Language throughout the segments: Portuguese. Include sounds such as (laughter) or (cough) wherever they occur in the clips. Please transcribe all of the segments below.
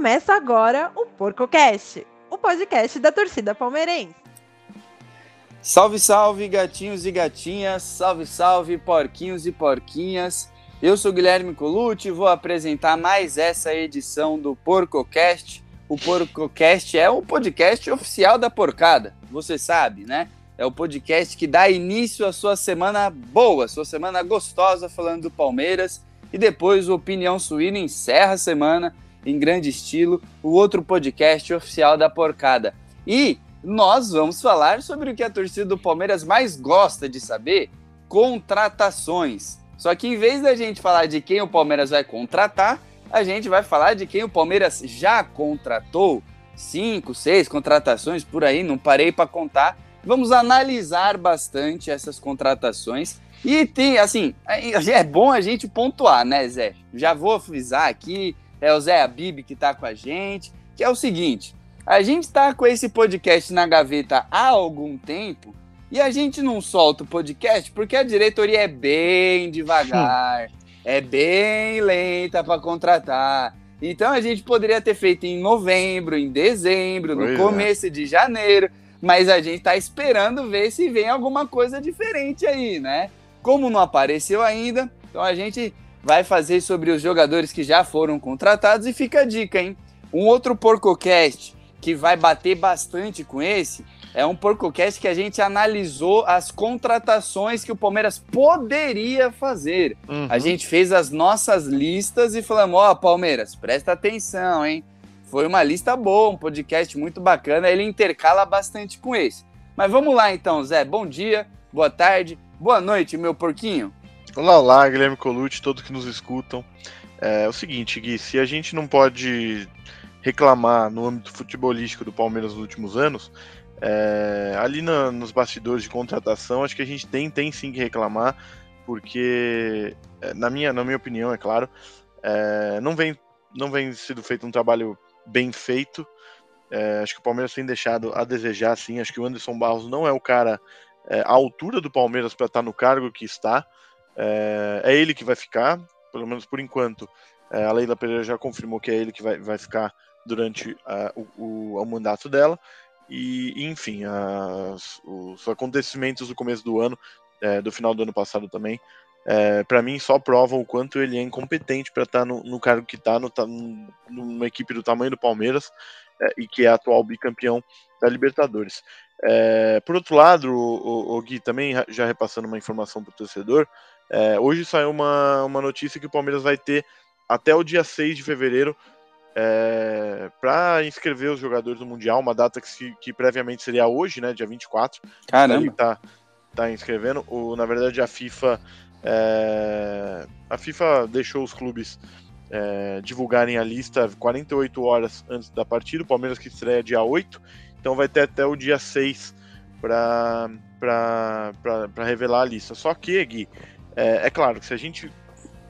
Começa agora o PorcoCast, o podcast da torcida palmeirense. Salve, salve, gatinhos e gatinhas, salve, salve, porquinhos e porquinhas. Eu sou Guilherme Colucci e vou apresentar mais essa edição do PorcoCast. O PorcoCast é o podcast oficial da porcada, você sabe, né? É o podcast que dá início à sua semana boa, sua semana gostosa falando do Palmeiras. E depois o Opinião Suína encerra a semana em grande estilo, o outro podcast oficial da porcada. E nós vamos falar sobre o que a torcida do Palmeiras mais gosta de saber: contratações. Só que em vez da gente falar de quem o Palmeiras vai contratar, a gente vai falar de quem o Palmeiras já contratou. Cinco, seis contratações por aí, não parei para contar Vamos analisar bastante essas contratações. E tem, assim, é bom a gente pontuar, né, Zé? Já vou avisar aqui, é o Zé Abib que tá com a gente, que é o seguinte: a gente tá com esse podcast na gaveta há algum tempo e a gente não solta o podcast porque a diretoria é bem devagar, é bem lenta para contratar. Então a gente poderia ter feito em novembro, em dezembro, no pois é. começo é. de janeiro mas a gente tá esperando ver se vem alguma coisa diferente aí, né? Como não apareceu ainda, então a gente vai fazer sobre os jogadores que já foram contratados e fica a dica, hein? Um outro PorcoCast que vai bater bastante com esse é um PorcoCast que a gente analisou as contratações que o Palmeiras poderia fazer. Uhum. A gente fez as nossas listas e falamos: ó, oh, Palmeiras, presta atenção, hein? Foi uma lista boa, um podcast muito bacana. Ele intercala bastante com esse. Mas vamos lá então, Zé. Bom dia, boa tarde, boa noite, meu porquinho. Olá, olá, Guilherme Colucci, todos que nos escutam. É, é o seguinte, Gui, se a gente não pode reclamar no âmbito futebolístico do Palmeiras nos últimos anos, é, ali na, nos bastidores de contratação, acho que a gente tem, tem sim que reclamar, porque, é, na, minha, na minha opinião, é claro, é, não, vem, não vem sido feito um trabalho bem feito. É, acho que o Palmeiras tem deixado a desejar, sim. Acho que o Anderson Barros não é o cara é, à altura do Palmeiras para estar tá no cargo que está. É, é, ele que vai ficar, pelo menos por enquanto. É, a Leila Pereira já confirmou que é ele que vai, vai ficar durante o, o, o, mandato dela. E, enfim, as, os acontecimentos do começo do ano, é, do final do ano passado também, é, para mim só provam o quanto ele é incompetente para estar tá no, no, cargo que está, numa equipe do tamanho do Palmeiras é, e que é atual bicampeão da Libertadores. É, por outro lado, o, o, o, Gui também já repassando uma informação para o torcedor, é, hoje saiu uma, uma notícia que o Palmeiras vai ter até o dia 6 de fevereiro é, para inscrever os jogadores do Mundial, uma data que, que previamente seria hoje, né, dia 24. Caramba! Tá, tá inscrevendo. O, na verdade, a FIFA é, a FIFA deixou os clubes é, divulgarem a lista 48 horas antes da partida. O Palmeiras que estreia dia 8, então vai ter até o dia 6 para revelar a lista. Só que, Gui, é, é, claro que se a gente,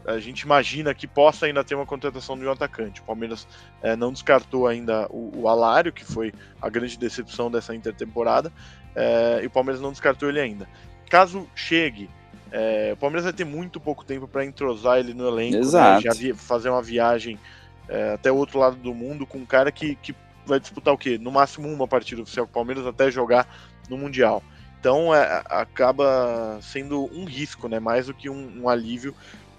a gente imagina que possa ainda ter uma contratação de um atacante. O Palmeiras é, não descartou ainda o, o Alário, que foi a grande decepção dessa intertemporada, é, e o Palmeiras não descartou ele ainda. Caso chegue é, o Palmeiras vai ter muito pouco tempo para entrosar ele no elenco, né? Exato. Né? já fazer uma viagem é, até o outro lado do mundo com um cara que, que vai disputar o quê? No máximo uma partida oficial com o Palmeiras até jogar no Mundial. Então é, acaba sendo um risco, né? Mais do que um, um alívio,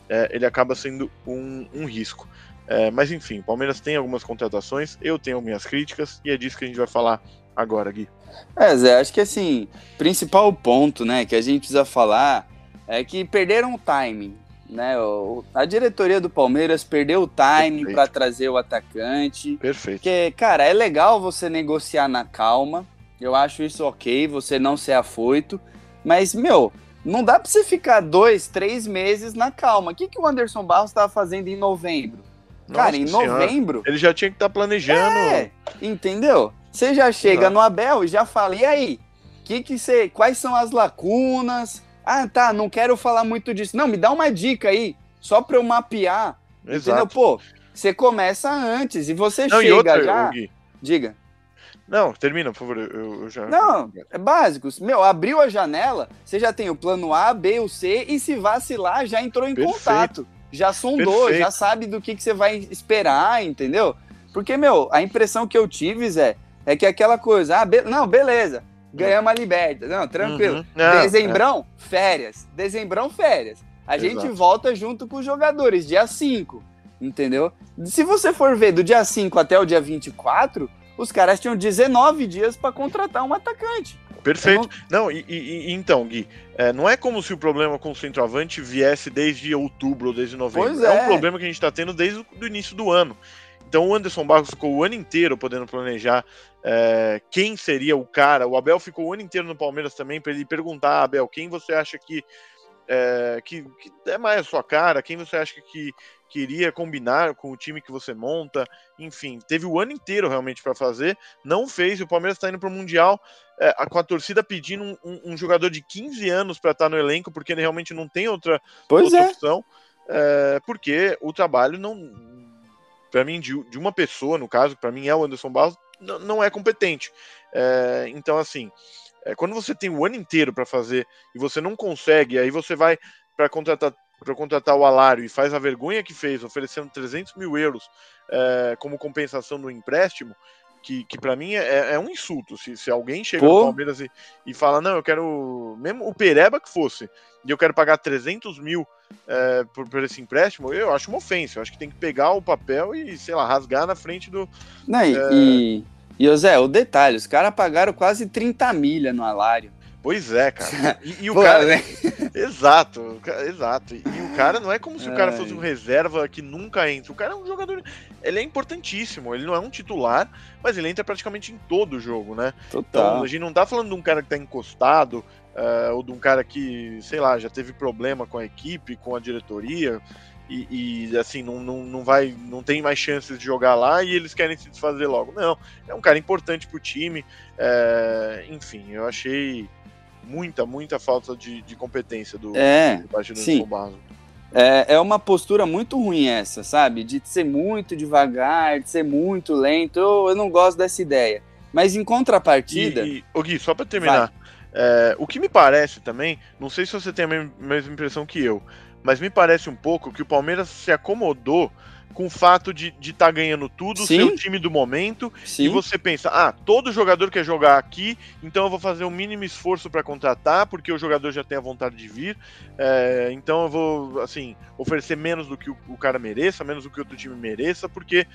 é, ele acaba sendo um, um risco. É, mas enfim, o Palmeiras tem algumas contratações, eu tenho minhas críticas e é disso que a gente vai falar agora, Gui. É, Zé, acho que assim, principal ponto, né, que a gente precisa falar é que perderam o timing. Né? O, a diretoria do Palmeiras perdeu o timing para trazer o atacante. Perfeito. Porque, cara, é legal você negociar na calma. Eu acho isso ok, você não ser afoito. Mas, meu, não dá para você ficar dois, três meses na calma. O que, que o Anderson Barros estava fazendo em novembro? Nossa cara, em senhora. novembro. Ele já tinha que estar tá planejando. É, entendeu? Você já chega não. no Abel e já fala, e aí? Que que você, quais são as lacunas? Ah, tá, não quero falar muito disso. Não, me dá uma dica aí, só para eu mapear. Exato. Entendeu? Pô, você começa antes e você não, chega e outra, já. Gui. Diga. Não, termina, por favor. Eu, eu, já. Não, é básico. Meu, abriu a janela, você já tem o plano A, B, o C, e se vacilar, já entrou em Perfeito. contato. Já sondou, Perfeito. já sabe do que, que você vai esperar, entendeu? Porque, meu, a impressão que eu tive, Zé, é que aquela coisa, ah, be não, beleza, ganhamos a liberta, não, tranquilo. Uhum. Não, Dezembrão, férias. Dezembrão, férias. A gente Exato. volta junto com os jogadores, dia 5, entendeu? Se você for ver do dia 5 até o dia 24, os caras tinham 19 dias para contratar um atacante. Perfeito. Não, e, e- e- então, Gui, é, não é como se o problema com o centroavante viesse desde outubro ou desde novembro. É. é. um problema que a gente está tendo desde o início do ano. Então o Anderson Barros ficou o ano inteiro podendo planejar é, quem seria o cara. O Abel ficou o ano inteiro no Palmeiras também para ele perguntar, "Ah, Abel, quem você acha que, é, que, que é mais a sua cara? Quem você acha que, que queria combinar com o time que você monta? Enfim, teve o ano inteiro realmente para fazer, não fez. E o Palmeiras está indo para o Mundial é, com a torcida pedindo um, um- um jogador de 15 anos para estar no elenco, porque ele realmente não tem outra, Pois outra é. opção, é, porque o trabalho não. Para mim, de, de uma pessoa, no caso, para mim é o Anderson Barros, não, não é competente. É, então, assim, é, quando você tem o ano inteiro para fazer e você não consegue, aí você vai para contratar para contratar o Alário e faz a vergonha que fez, oferecendo 300 mil euros é, como compensação do empréstimo, que, que para mim é, é um insulto. Se, se alguém chega Pô. no Palmeiras e, e fala, não, eu quero, mesmo o Pereba que fosse, e eu quero pagar 300 mil é, por, por esse empréstimo, eu acho uma ofensa. Eu acho que tem que pegar o papel e, sei lá, rasgar na frente do. Não, e, É. e, ô Zé, o detalhe, os caras pagaram quase 30 milha no alário. Pois é, cara. (laughs) E, e o Pô, cara. né? (laughs) Exato, exato. E o cara não é como se o cara Ai. fosse um reserva que nunca entra. O cara é um jogador. Ele é importantíssimo. Ele não é um titular, mas ele entra praticamente em todo o jogo, né? Então, Total. a gente não tá falando de um cara que tá encostado, eh, ou de um cara que, sei lá, já teve problema com a equipe, com a diretoria, e, e, assim, não, não, não vai, não tem mais chances de jogar lá e eles querem se desfazer logo. Não, é um cara importante pro time. eh, enfim, eu achei muita, muita falta de, de competência do, É, do Partido sim. É, é uma postura muito ruim essa, sabe? De ser muito devagar, de ser muito lento. Eu, eu não gosto dessa ideia. Mas em contrapartida, E, e, ô Gui, só pra terminar, é, o que me parece também, não sei se você tem a mesma impressão que eu, mas me parece um pouco que o Palmeiras se acomodou com o fato de estar ganhando tudo, Sim. ser o time do momento, sim, e você pensa, ah, todo jogador quer jogar aqui, então eu vou fazer o mínimo esforço para contratar, porque o jogador já tem a vontade de vir, é, então eu vou, assim, oferecer menos do que o, o cara mereça, menos do que outro time mereça, porque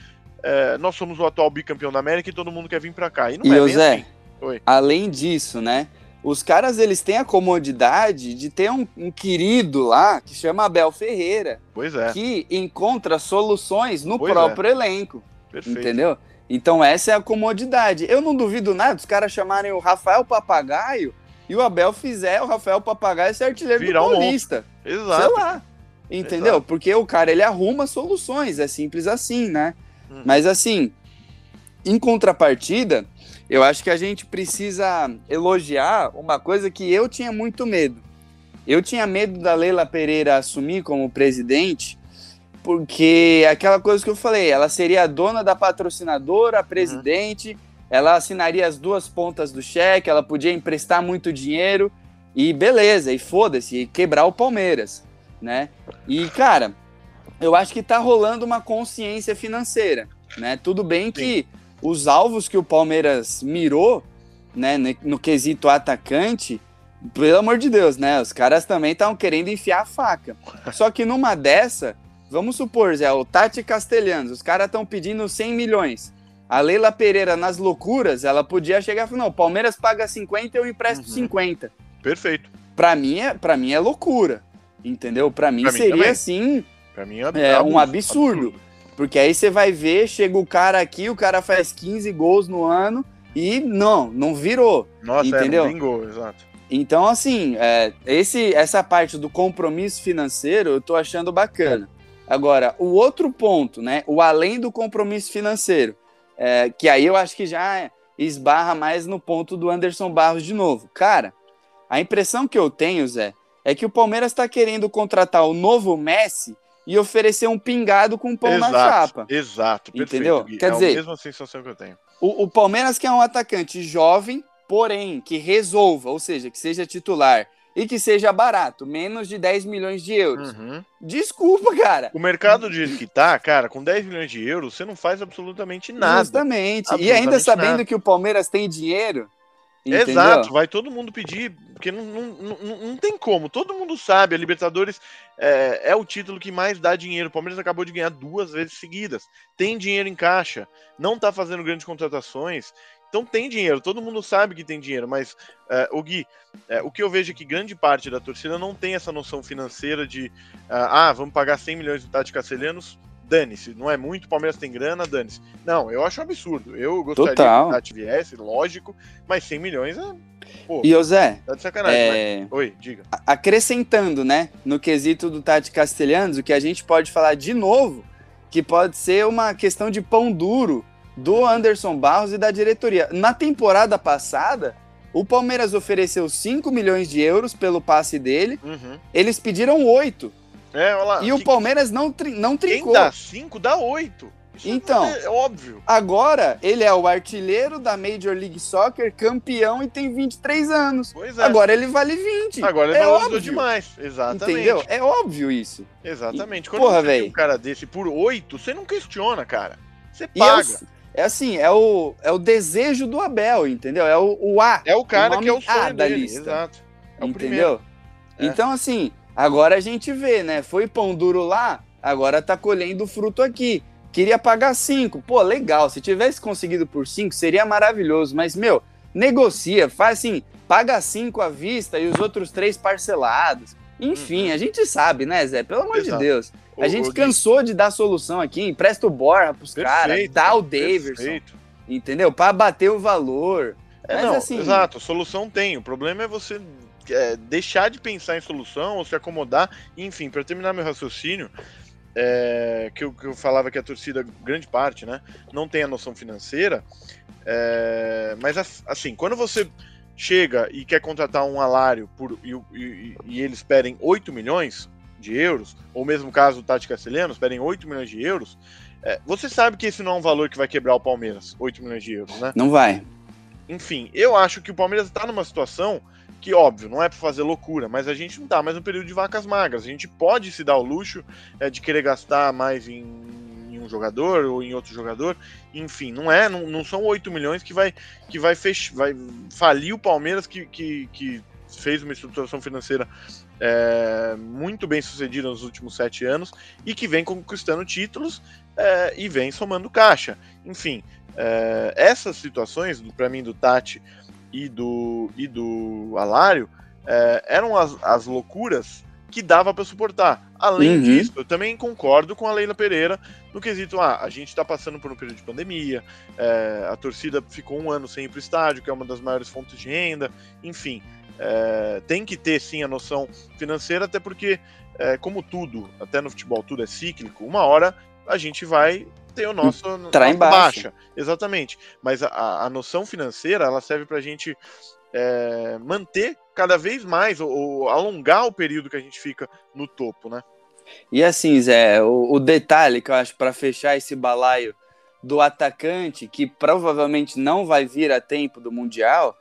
é, nós somos o atual bicampeão da América e todo mundo quer vir para cá. E não E, é Zé, assim. Além disso, né? Os caras eles têm a comodidade de ter um, um querido lá que chama Abel Ferreira, Pois é, que encontra soluções no Pois é. próprio elenco. perfeito. Entendeu? Então essa é a comodidade. Eu não duvido nada dos caras chamarem o Rafael Papagaio e o Abel fizer o Rafael Papagaio ser artilheiro Virar do um Paulista. Exato. Sei lá. Entendeu? Exato. Porque o cara ele arruma soluções, é simples assim, né? Hum. Mas assim, em contrapartida, eu acho que a gente precisa elogiar uma coisa que eu tinha muito medo. Eu tinha medo da Leila Pereira assumir como presidente, porque aquela coisa que eu falei, ela seria a dona da patrocinadora, a presidente, ela assinaria as duas pontas do cheque, ela podia emprestar muito dinheiro e beleza, e foda-se, e quebrar o Palmeiras, né? E cara, eu acho que tá rolando uma consciência financeira, né? Tudo bem que os alvos que o Palmeiras mirou, né, no, quesito atacante, pelo amor de Deus, né? Os caras também estavam querendo enfiar a faca. (laughs) Só que numa dessa, vamos supor, Zé, o Tati Castelhanos, os caras estão pedindo 100 milhões. A Leila Pereira, nas loucuras, ela podia chegar e falar: não, o Palmeiras paga 50 eu empresto Uhum. 50. Perfeito. Pra mim, é, pra mim é loucura. Entendeu? Pra mim Pra mim seria também. assim, Pra mim É um absurdo. Porque aí você vai ver, chega o cara aqui, o cara faz 15 gols no ano e não, não virou. Nossa, Entendeu? é, não vingou, exato. Então, assim, é, esse, essa parte do compromisso financeiro eu tô achando bacana. Agora, o outro ponto, né? O além do compromisso financeiro, é, que aí eu acho que já esbarra mais no ponto do Anderson Barros de novo. Cara, a impressão que eu tenho, Zé, é que o Palmeiras está querendo contratar o novo Messi e oferecer um pingado com pão na chapa. Exato, perfeito. Entendeu? Gui. Quer é dizer- a mesma sensação que eu tenho. O, o Palmeiras quer um atacante jovem, porém que resolva, ou seja, que seja titular e que seja barato, menos de 10 milhões de euros. Uhum. Desculpa, cara. O mercado do jeito que tá, cara, com 10 milhões de euros, você não faz absolutamente nada. Justamente. E Absolutamente ainda sabendo nada. que o Palmeiras tem dinheiro. Entendeu? Exato, vai todo mundo pedir, porque não, não, não, não tem como. Todo mundo sabe, a Libertadores é, é o título que mais dá dinheiro. O Palmeiras acabou de ganhar duas vezes seguidas. Tem dinheiro em caixa, não tá fazendo grandes contratações. Então tem dinheiro, todo mundo sabe que tem dinheiro, mas é, o Gui, é, o que eu vejo é que grande parte da torcida não tem essa noção financeira de ah, vamos pagar 100 milhões do Tati Castelhanos, dane-se, não é muito, o Palmeiras tem grana, dane-se. Não, eu acho um absurdo. Eu gostaria Total. que o viesse, lógico, mas 100 milhões é. Pô, E, ô Zé, tá de sacanagem. é, mas- Oi, diga. acrescentando, né, no quesito do Tati Castelhanos, o que a gente pode falar de novo, que pode ser uma questão de pão duro do Anderson Barros e da diretoria. Na temporada passada, o Palmeiras ofereceu 5 milhões de euros pelo passe dele, Uhum. eles pediram 8. É, lá. E o que- Palmeiras não, tri- não Quem trincou. dá 5 dá 8. Então. é óbvio. Agora, ele é o artilheiro da Major League Soccer, campeão e tem 23 anos. Pois é. Agora ele vale 20. Agora ele é valorizou óbvio. demais. Exatamente. Entendeu? É óbvio isso. Exatamente. E- Quando porra, você tem véi. um cara desse por 8, você não questiona, cara. Você é, paga. o- é assim, é o, é o desejo do Abel, entendeu? É o, o A, É o cara o que é o nome A sonho da dele. lista. Exato. É o entendeu? É. Então, assim, agora a gente vê, né? Foi pão duro lá, agora tá colhendo o fruto aqui. Queria pagar 5. Pô, legal. Se tivesse conseguido por 5, seria maravilhoso. Mas, meu, negocia, faz assim, paga 5 à vista e os outros três parcelados. Enfim, a gente sabe, né, Zé? Pelo amor Uhum. Exato. de Deus. A gente Gui, cansou de dar solução aqui. Empresta o Borra pros caras, dá o Daverson, perfeito. entendeu? Pra bater o valor. É, Mas, não, assim- exato, solução tem. O problema é você é, deixar de pensar em solução ou se acomodar. Enfim, para terminar meu raciocínio, é, que, eu, que eu falava que a torcida, grande parte, né, não tem a noção financeira. é, mas as- assim, quando você chega e quer contratar um alário por, e, e- e eles pedem 8 milhões de euros, ou mesmo caso do Tati Castelhanos, pedem 8 milhões de euros, é, você sabe que esse não é um valor que vai quebrar o Palmeiras, 8 milhões de euros, né? Não vai. Enfim, eu acho que o Palmeiras está numa situação que, óbvio, não é para fazer loucura, mas a gente não tá mais no período de vacas magras. A gente pode se dar o luxo é, de querer gastar mais em, em um jogador ou em outro jogador. Enfim, não é, não, não são 8 milhões que vai, que vai, fech, vai falir o Palmeiras que, que, que fez uma estruturação financeira é, muito bem sucedida nos últimos sete anos e que vem conquistando títulos é, e vem somando caixa. Enfim, é, essas situações, para mim, do Tati e do, e do Alário, é, eram as, as loucuras que dava para suportar. Além Uhum. disso, eu também concordo com a Leila Pereira no quesito: ah, a gente está passando por um período de pandemia, é, a torcida ficou um ano sem ir para o estádio, que é uma das maiores fontes de renda, enfim. é, tem que ter sim a noção financeira, até porque, é, como tudo, até no futebol, tudo é cíclico, uma hora a gente vai ter o nosso Entrar nossa baixa. Exatamente. Mas a- a, a noção financeira, ela serve para a gente é, manter cada vez mais, ou, ou alongar o período que a gente fica no topo, né? E assim, Zé, o, o detalhe que eu acho para fechar esse balaio do atacante, que provavelmente não vai vir a tempo do Mundial,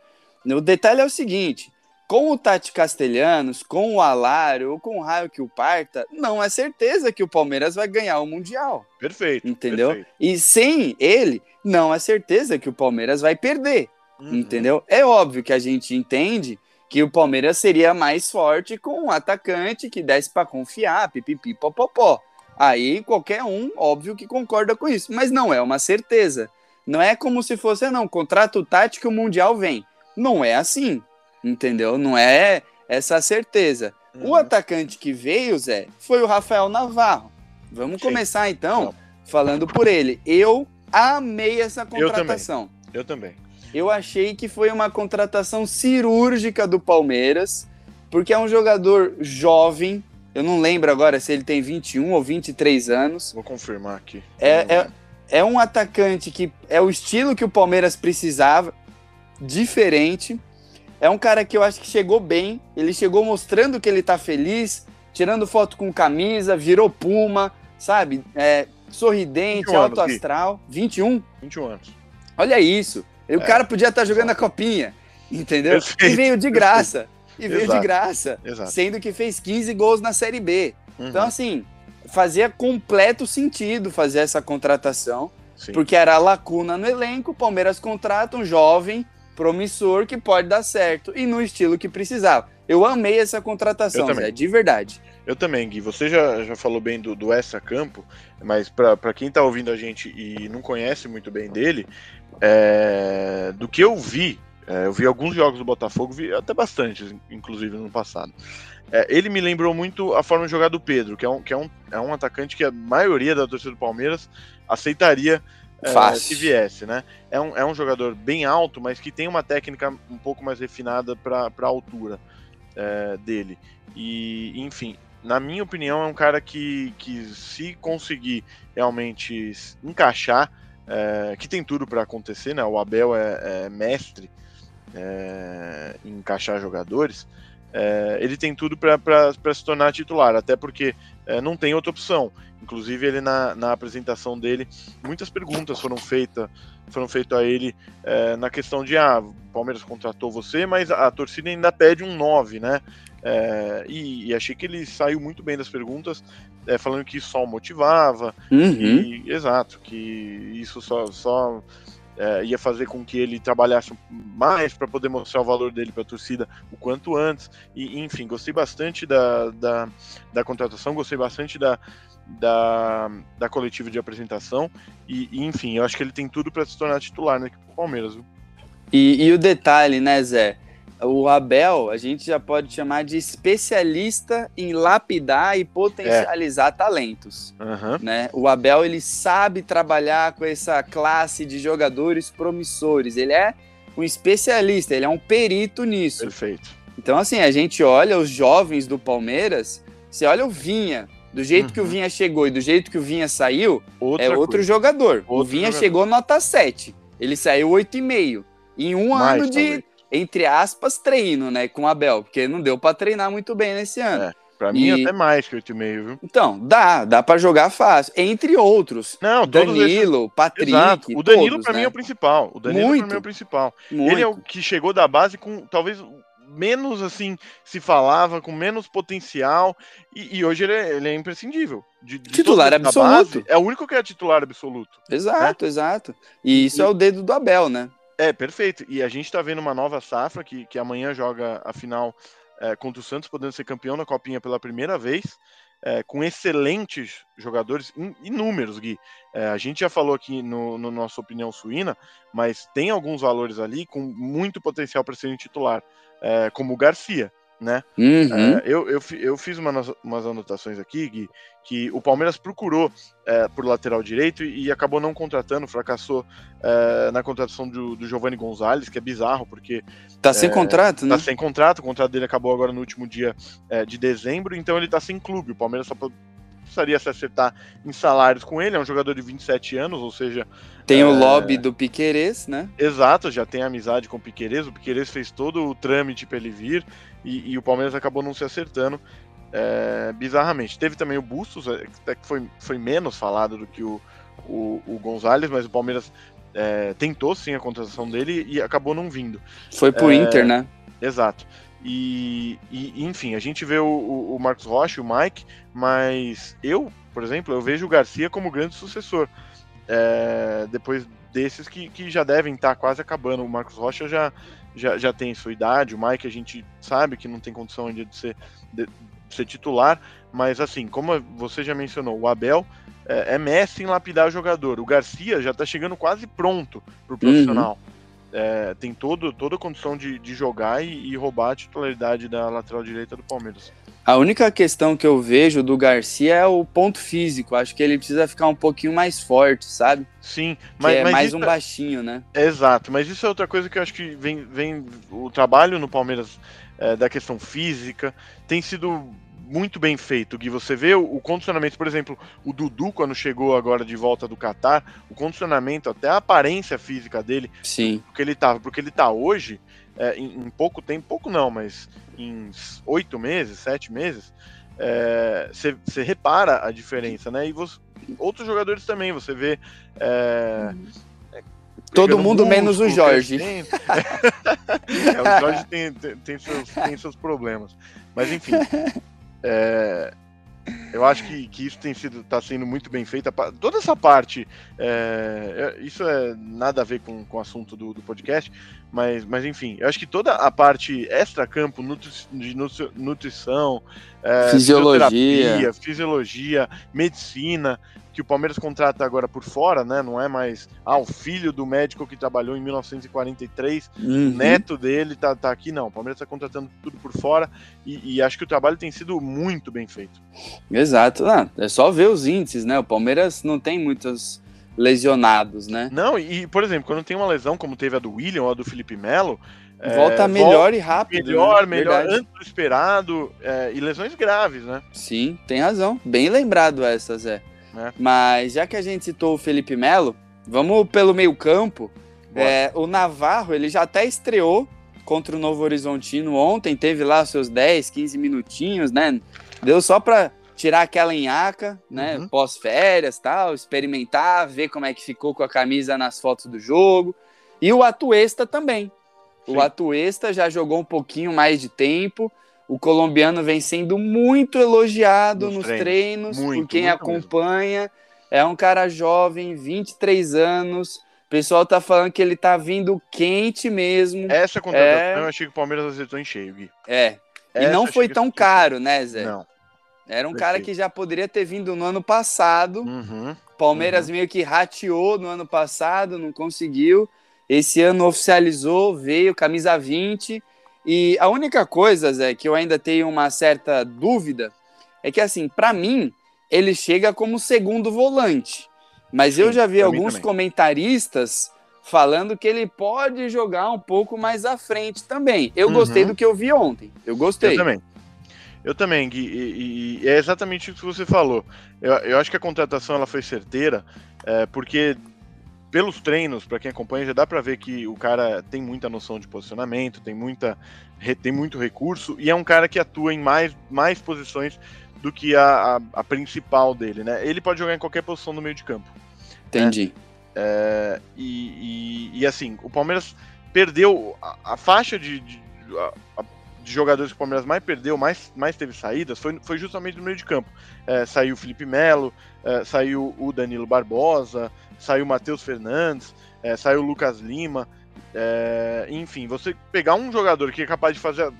o detalhe é o seguinte: com o Tati Castelhanos, com o Alário ou com o Raio que o parta, não é certeza que o Palmeiras vai ganhar o Mundial, Perfeito. entendeu? perfeito. E sem ele, não é certeza que o Palmeiras vai perder. Uhum. Entendeu? É óbvio que a gente entende que o Palmeiras seria mais forte com um atacante que desse para confiar, pipipi, popopó. Aí qualquer um, óbvio que concorda com isso, mas não é uma certeza. Não é como se fosse, ah, não, contrato tático o Mundial vem. Não é assim, entendeu? Não é essa certeza. O Uhum. atacante que veio, Zé, foi o Rafael Navarro. Vamos começar então Vamos. falando por ele. Eu amei essa Eu também. contratação. Eu também. Eu achei que foi uma contratação cirúrgica do Palmeiras, porque é um jogador jovem. Eu não lembro agora se ele tem 21 ou 23 anos. Vou confirmar aqui. É, é, é um atacante que é o estilo que o Palmeiras precisava, diferente. É um cara que eu acho que chegou bem. Ele chegou mostrando que ele tá feliz, tirando foto com camisa, virou puma, sabe? É, sorridente, 21 anos, alto astral. 21? 21 anos. Olha isso. E O É. cara podia estar jogando a copinha, entendeu? Perfeito, E veio de graça. e veio de graça, Exato. sendo que fez 15 gols na Série B. Uhum, Então, assim, fazia completo sentido fazer essa contratação, sim. porque era lacuna no elenco. O Palmeiras contrata um jovem promissor que pode dar certo e no estilo que precisava. Eu amei essa contratação. Zé, de verdade. Eu também, Gui. Você já, já falou bem do, do Essa Campo, mas para quem tá ouvindo a gente e não conhece muito bem dele, é, do que eu vi, é, eu vi alguns jogos do Botafogo, vi até bastante, inclusive no passado. É, ele me lembrou muito a forma de jogar do Pedro, que é um, que é um, é um atacante que a maioria da torcida do Palmeiras aceitaria Fácil. se viesse, né? É um, é um jogador bem alto, mas que tem uma técnica um pouco mais refinada para a altura é, dele. E, enfim, na minha opinião, é um cara que, que se conseguir realmente encaixar, é, que tem tudo para acontecer, né? O Abel é, é mestre é, em encaixar jogadores. é, ele tem tudo para se tornar titular, até porque é, não tem outra opção. Inclusive, ele na, na apresentação dele, muitas perguntas foram feitas foram feitas a ele é, na questão de ah, o Palmeiras contratou você, mas a, a torcida ainda pede um 9, né? É, e, e achei que ele saiu muito bem das perguntas, é, falando que isso só o motivava, Uhum. e, exato, que isso só, só é, ia fazer com que ele trabalhasse mais para poder mostrar o valor dele para a torcida o quanto antes. E, enfim, gostei bastante da, da, da contratação, gostei bastante da, da, da coletiva de apresentação. E, e, enfim, eu acho que ele tem tudo para se tornar titular na equipe do Palmeiras. E, e o detalhe, né, Zé? O Abel, a gente já pode chamar de especialista em lapidar e potencializar talentos. Aham. Né? O Abel ele sabe trabalhar com essa classe de jogadores promissores. Ele é um especialista, ele é um perito nisso. Perfeito. Então, assim, a gente olha os jovens do Palmeiras, você olha o Vinha, do jeito que o Uhum. Vinha chegou e do jeito que o Vinha saiu, Outra é outro coisa. jogador. o Outro Vinha jogador. chegou nota 7, ele saiu 8,5. Em um Mais, ano de, talvez. entre aspas, treino, né, com o Abel, porque não deu pra treinar muito bem nesse ano. É. Pra mim, E- até mais que 8,5, viu? Então, dá, dá pra jogar fácil. Entre outros, Não, todos esses. Danilo, Patrick, Exato. O Danilo, todos, pra mim, né? é o principal. O Danilo, pra Muito. mim, é o principal. Muito. Ele é o que chegou da base com talvez menos assim se falava, com menos potencial, e, e hoje ele é, ele é imprescindível. De, de Titular absoluto. base, é o único que é titular absoluto. Exato, exato. E isso E- é o dedo do Abel, né? É, perfeito. E a gente tá vendo uma nova safra que, que amanhã joga a final é, contra o Santos, podendo ser campeão da Copinha pela primeira vez. é, com excelentes jogadores, in- inúmeros, Gui. É, a gente já falou aqui no, no nossa opinião suína, mas tem alguns valores ali com muito potencial para serem titular, é, como o Garcia, né? Uhum. É, eu, eu, eu fiz umas, umas anotações aqui, Gui, que o Palmeiras procurou é, por lateral direito e, e acabou não contratando, fracassou é, na contratação do, do Giovanni Gonzalez, que é bizarro, porque Tá sem é, contrato, né? tá sem contrato, o contrato dele acabou agora no último dia é, de dezembro, então ele tá sem clube. O Palmeiras só precisaria se acertar em salários com ele, é um jogador de 27 anos, ou seja, Tem o é, lobby do Piquerez, né? Exato, já tem amizade com o Piqueires. O Piqueires fez todo o trâmite para ele vir e, e o Palmeiras acabou não se acertando é, bizarramente. Teve também o Bustos, é, até que foi, foi menos falado do que o, o, o Gonzalez, mas o Palmeiras é, tentou sim a contratação dele e acabou não vindo. Foi pro É, Inter, né? Exato. E, e, enfim, a gente vê o, o, o Marcos Rocha, o Mike, mas eu, por exemplo, eu vejo o Garcia como grande sucessor. É, depois desses que, que já devem estar quase acabando. O Marcos Rocha já, já, já tem sua idade, o Mike a gente sabe que não tem condição ainda de ser, de, de ser titular, mas assim, como você já mencionou, o Abel é, é mestre em lapidar jogador. O Garcia já está chegando quase pronto pro profissional. É, tem todo, toda a condição de, de jogar e, e roubar a titularidade da lateral direita do Palmeiras. A única questão que eu vejo do Garcia é o ponto físico. Acho que ele precisa ficar um pouquinho mais forte, sabe? Sim, Que mas, é mas mais isso um é- baixinho, né? Exato, mas isso é outra coisa que eu acho que vem, vem o trabalho no Palmeiras é, da questão física tem sido muito bem feito, Gui. Você vê o, o condicionamento, por exemplo, o Dudu, quando chegou agora de volta do Catar, o condicionamento, até a aparência física dele, Sim. porque ele tava, porque ele tá hoje, é, em, em pouco tempo, pouco não, mas em oito meses, sete meses, você repara a diferença, né? E você- outros jogadores também, você vê é, Todo pegando mundo menos o Jorge. (laughs) É, o Jorge tem, tem, tem seus, tem seus problemas. Mas enfim. É, eu acho que, que isso tem sido tá sendo muito bem feito. Toda essa parte, é, isso é nada a ver com, com o assunto do, do podcast, mas, mas enfim, eu acho que toda a parte extra-campo, nutri, de nutri- nutrição, é, Fisiologia. fisiologia, medicina, que o Palmeiras contrata agora por fora, né? Não é mais ah, o filho do médico que trabalhou em 1943 Uhum. neto dele tá, tá aqui, não. O Palmeiras tá contratando tudo por fora e, e acho que o trabalho tem sido muito bem feito. Exato. Ah, é só ver os índices, né? O Palmeiras não tem muitos lesionados, né? Não, e, por exemplo, quando tem uma lesão, como teve a do William ou a do Felipe Melo, é, Volta melhor e rápido. melhor, né? melhor, Verdade. antes do esperado, é, e lesões graves, né? Sim, tem razão. Bem lembrado essa, Zé. É. Mas já que a gente citou o Felipe Melo, vamos pelo meio campo. Bora. É, o Navarro, ele já até estreou contra o Novo Horizontino ontem, teve lá seus 10, 15 minutinhos, né? Deu só pra tirar aquela enhaca, né? Uhum. Pós-férias tal, experimentar, ver como é que ficou com a camisa nas fotos do jogo. E o Atuesta também. O Sim. Atuesta já jogou um pouquinho mais de tempo. O colombiano vem sendo muito elogiado Nos nos, treinos. treinos, Muito, por quem acompanha. É um cara jovem, 23 anos. O pessoal tá falando que ele tá vindo quente mesmo. Essa contratação É. eu achei que o Palmeiras acertou em cheio, Gui. É. E Essa não foi tão caro, né, Zé? Não. Era um cara Perfeito. que já poderia ter vindo no ano passado. Uhum. Palmeiras meio que rateou no ano passado, não conseguiu. Esse ano oficializou, veio, camisa 20. E a única coisa, Zé, que eu ainda tenho uma certa dúvida é que, assim, pra mim, ele chega como segundo volante. Mas eu Sim, já vi alguns comentaristas falando que ele pode jogar um pouco mais à frente também. Eu Uhum. gostei do que eu vi ontem. Eu gostei. Eu também. Eu também, Gui, e, e- e é exatamente isso que você falou. Eu, eu acho que a contratação ela foi certeira, é, porque pelos treinos, para quem acompanha, já dá para ver que o cara tem muita noção de posicionamento, tem, muita, tem muito recurso, e é um cara que atua em mais, mais posições do que a, a, a principal dele, né? Ele pode jogar em qualquer posição no meio de campo. Entendi. É, e, e- e, assim, o Palmeiras perdeu a, a faixa de, de, a- de jogadores que o Palmeiras mais perdeu, mais, mais teve saídas, foi, foi justamente no meio de campo. É, saiu o Felipe Melo, é, saiu o Danilo Barbosa, saiu o Matheus Fernandes, é, saiu o Lucas Lima. é, enfim, você pegar um jogador que é capaz de fazer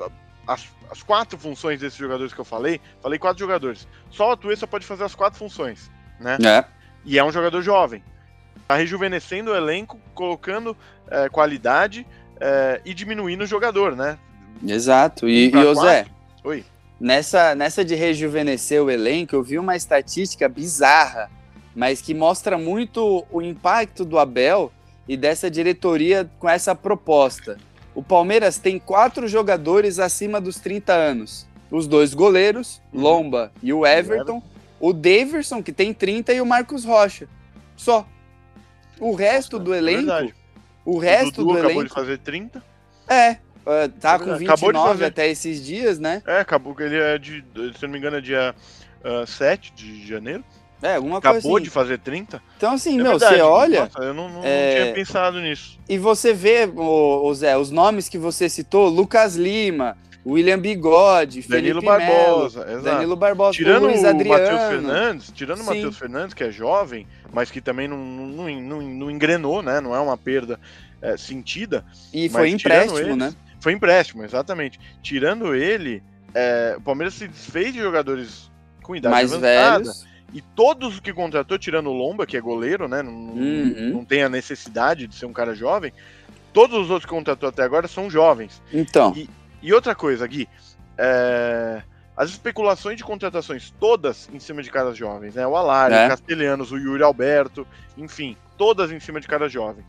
as, as quatro funções desses jogadores que eu falei, falei quatro jogadores. Só o Atuesta pode fazer as quatro funções, né? É. E é um jogador jovem. Tá rejuvenescendo o elenco, colocando é, qualidade é, e diminuindo o jogador, né? Exato. E, e Zé? Oi. Nessa, nessa de rejuvenescer o elenco, eu vi uma estatística bizarra, mas que mostra muito o impacto do Abel e dessa diretoria com essa proposta. O Palmeiras tem quatro jogadores acima dos 30 anos. Os dois goleiros, Uhum. Lomba e o Everton. O Daverson, que tem 30, e o Marcos Rocha. Só. O resto do é elenco. O resto o Dudu do acabou de elenco. fazer 30. É. ah, tá É com verdade. 29 Acabou de fazer. até esses dias, né? É, acabou que ele é de, se não me engano, é dia ah, 7 de janeiro. É, alguma coisa Acabou assim. de fazer 30. Então, assim, É meu, verdade. você olha Nossa, eu não, não- é, tinha pensado nisso. e você vê, ô Zé, os nomes que você citou, Lucas Lima, William Bigode, Danilo Felipe Barbosa, exato. Danilo Barbosa, Tirando o Luiz o Matheus Adriano. Fernandes, tirando o. Matheus Fernandes, que é jovem, mas que também não, não, não, não engrenou, né? Não é uma perda é, sentida. E foi empréstimo, eles, né? Foi empréstimo, exatamente. Tirando ele, é, o Palmeiras se desfez de jogadores com idade Mais avançada. velhos. E todos os que contratou, tirando o Lomba, que é goleiro, né? Não, Uhum. não tem a necessidade de ser um cara jovem. Todos os outros que contratou até agora são jovens. Então, E outra coisa, Gui, é, as especulações de contratações todas em cima de caras jovens, né? O Alari, É. o Castelhanos, o Yuri Alberto, enfim, todas em cima de caras jovens.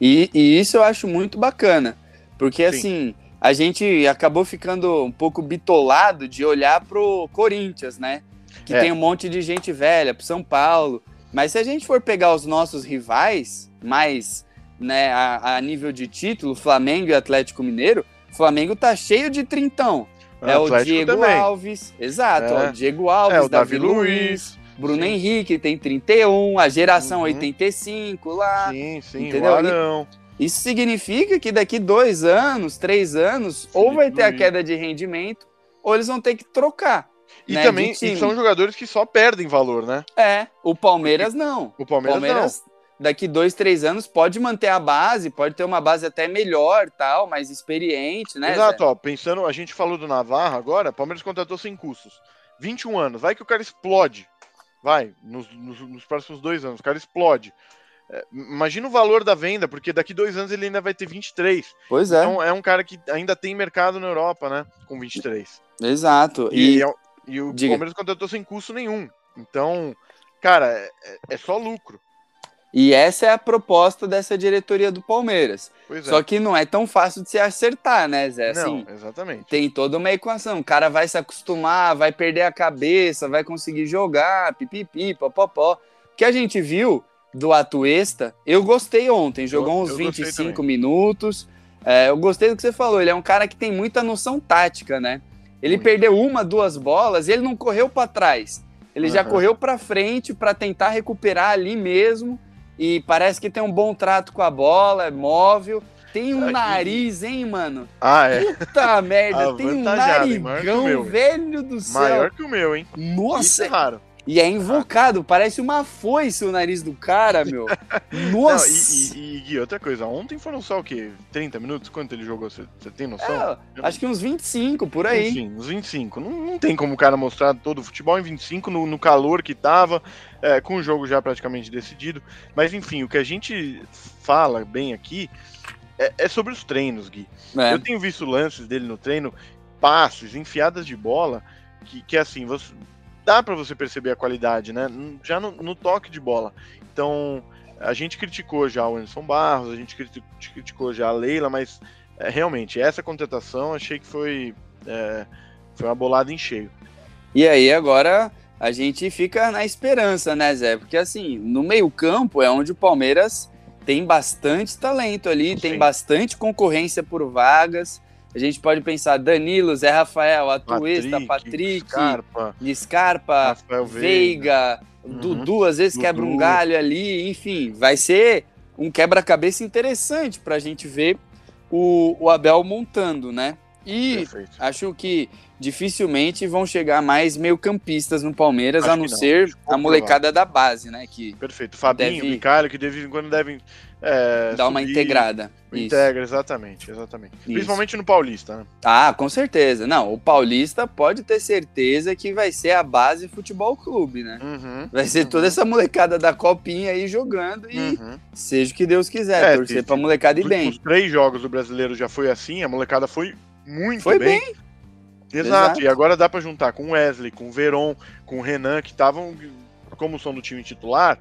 e, e isso eu acho muito bacana. Porque, Sim. assim, a gente acabou ficando um pouco bitolado de olhar pro Corinthians, né? Que É. tem um monte de gente velha, pro São Paulo. Mas se a gente for pegar os nossos rivais, mais né, a, a nível de título, Flamengo e Atlético Mineiro, Flamengo tá cheio de trintão. É o Diego também. Alves, exato, É. o Diego Alves, É, o Davi, Davi Luiz, Bruno Sim. Henrique tem 31, a geração Uhum. 85 lá. Sim, sim, entendeu? Arão. Isso significa que daqui dois anos, três anos, ou vai ter a Luiz. queda de rendimento, ou eles vão ter que trocar. E né, também e são jogadores que só perdem valor, né? É, o Palmeiras não. O Palmeiras, Palmeiras, daqui dois, três anos, pode manter a base, pode ter uma base até melhor, tal, mais experiente, não. né? Exato, ó, pensando, a gente falou do Navarro agora, o Palmeiras contratou sem custos. 21 anos, vai que o cara explode. Vai, nos, nos- nos próximos dois anos, o cara explode. É, imagina o valor da venda, porque daqui dois anos ele ainda vai ter 23. Pois é, Então é um cara que ainda tem mercado na Europa, né? Com 23. exato. E, E, é- e o Diga. Palmeiras contratou sem custo nenhum. Então, cara, é, é só lucro. e essa é a proposta dessa diretoria do Palmeiras. Pois é. Só que não é tão fácil de se acertar, né, Zé? não, Assim, exatamente. tem toda uma equação. O cara vai se acostumar, vai perder a cabeça, vai conseguir jogar, pipipi, popopó. O que a gente viu do Atuesta, eu gostei ontem. Jogou Eu- uns eu gostei 25 também. minutos. É, eu gostei do que você falou. Ele é um cara que tem muita noção tática, né? Ele Muito. perdeu uma, duas bolas e ele não correu para trás. Ele já Aham. correu para frente para tentar recuperar ali mesmo. E parece que tem um bom trato com a bola, é móvel. Tem um Ah, e- nariz, hein, mano? Ah, é. Puta merda, (laughs) tem um narigão, velho do céu. Maior que o meu, hein? Isso é Nossa, raro. E é invocado, parece uma foice o nariz do cara, meu. (laughs) Não, Nossa. e, e, e, Gui, outra coisa, ontem foram só o quê? 30 minutos? Quanto ele jogou? Você tem noção? É, acho que uns 25 por aí. Enfim, uns 25. Não, não tem como o cara mostrar todo o futebol em 25, no, no calor que tava, é, com o jogo já praticamente decidido. Mas enfim, o que a gente fala bem aqui é, é sobre os treinos, Gui. É. Eu tenho visto lances dele no treino, passos, enfiadas de bola, que, que assim, você, dá pra você perceber a qualidade, né? Já no, no toque de bola. Então, a gente criticou já o Anderson Barros, a gente criti- criticou já a Leila, mas é, realmente, essa contratação achei que foi, é, foi uma bolada em cheio. E aí agora a gente fica na esperança, né, Zé? Porque assim, no meio-campo é onde o Palmeiras tem bastante talento ali, tem Sim. bastante concorrência por vagas. A gente pode pensar Danilo, Zé Rafael, Atuesta, Patrick, Scarpa, Scarpa, Veiga. Uhum. Dudu às vezes Dudu. quebra um galho ali, enfim, vai ser um quebra-cabeça interessante pra gente ver o, o Abel montando, né? E Perfeito. acho que dificilmente vão chegar mais meio-campistas no Palmeiras, Acho a não, não, ser a molecada da base, né? Que Perfeito. Fabinho, Deve- Micalho, que de vez em quando devem. É, dá uma subir. integrada. Isso. Integra, exatamente, exatamente. Principalmente no Paulista, né? Ah, com certeza. Não, o Paulista pode ter certeza que vai ser a base futebol clube, né? Uhum. Vai ser toda essa molecada da copinha aí jogando e Uhum. seja o que Deus quiser, É, torcer pra molecada Os- bem. Os três jogos do brasileiro já foi assim, a molecada foi muito Foi bem. Exato. Exato. E agora dá pra juntar com o Wesley, com o Veron, com o Renan, que estavam, como são do time titular.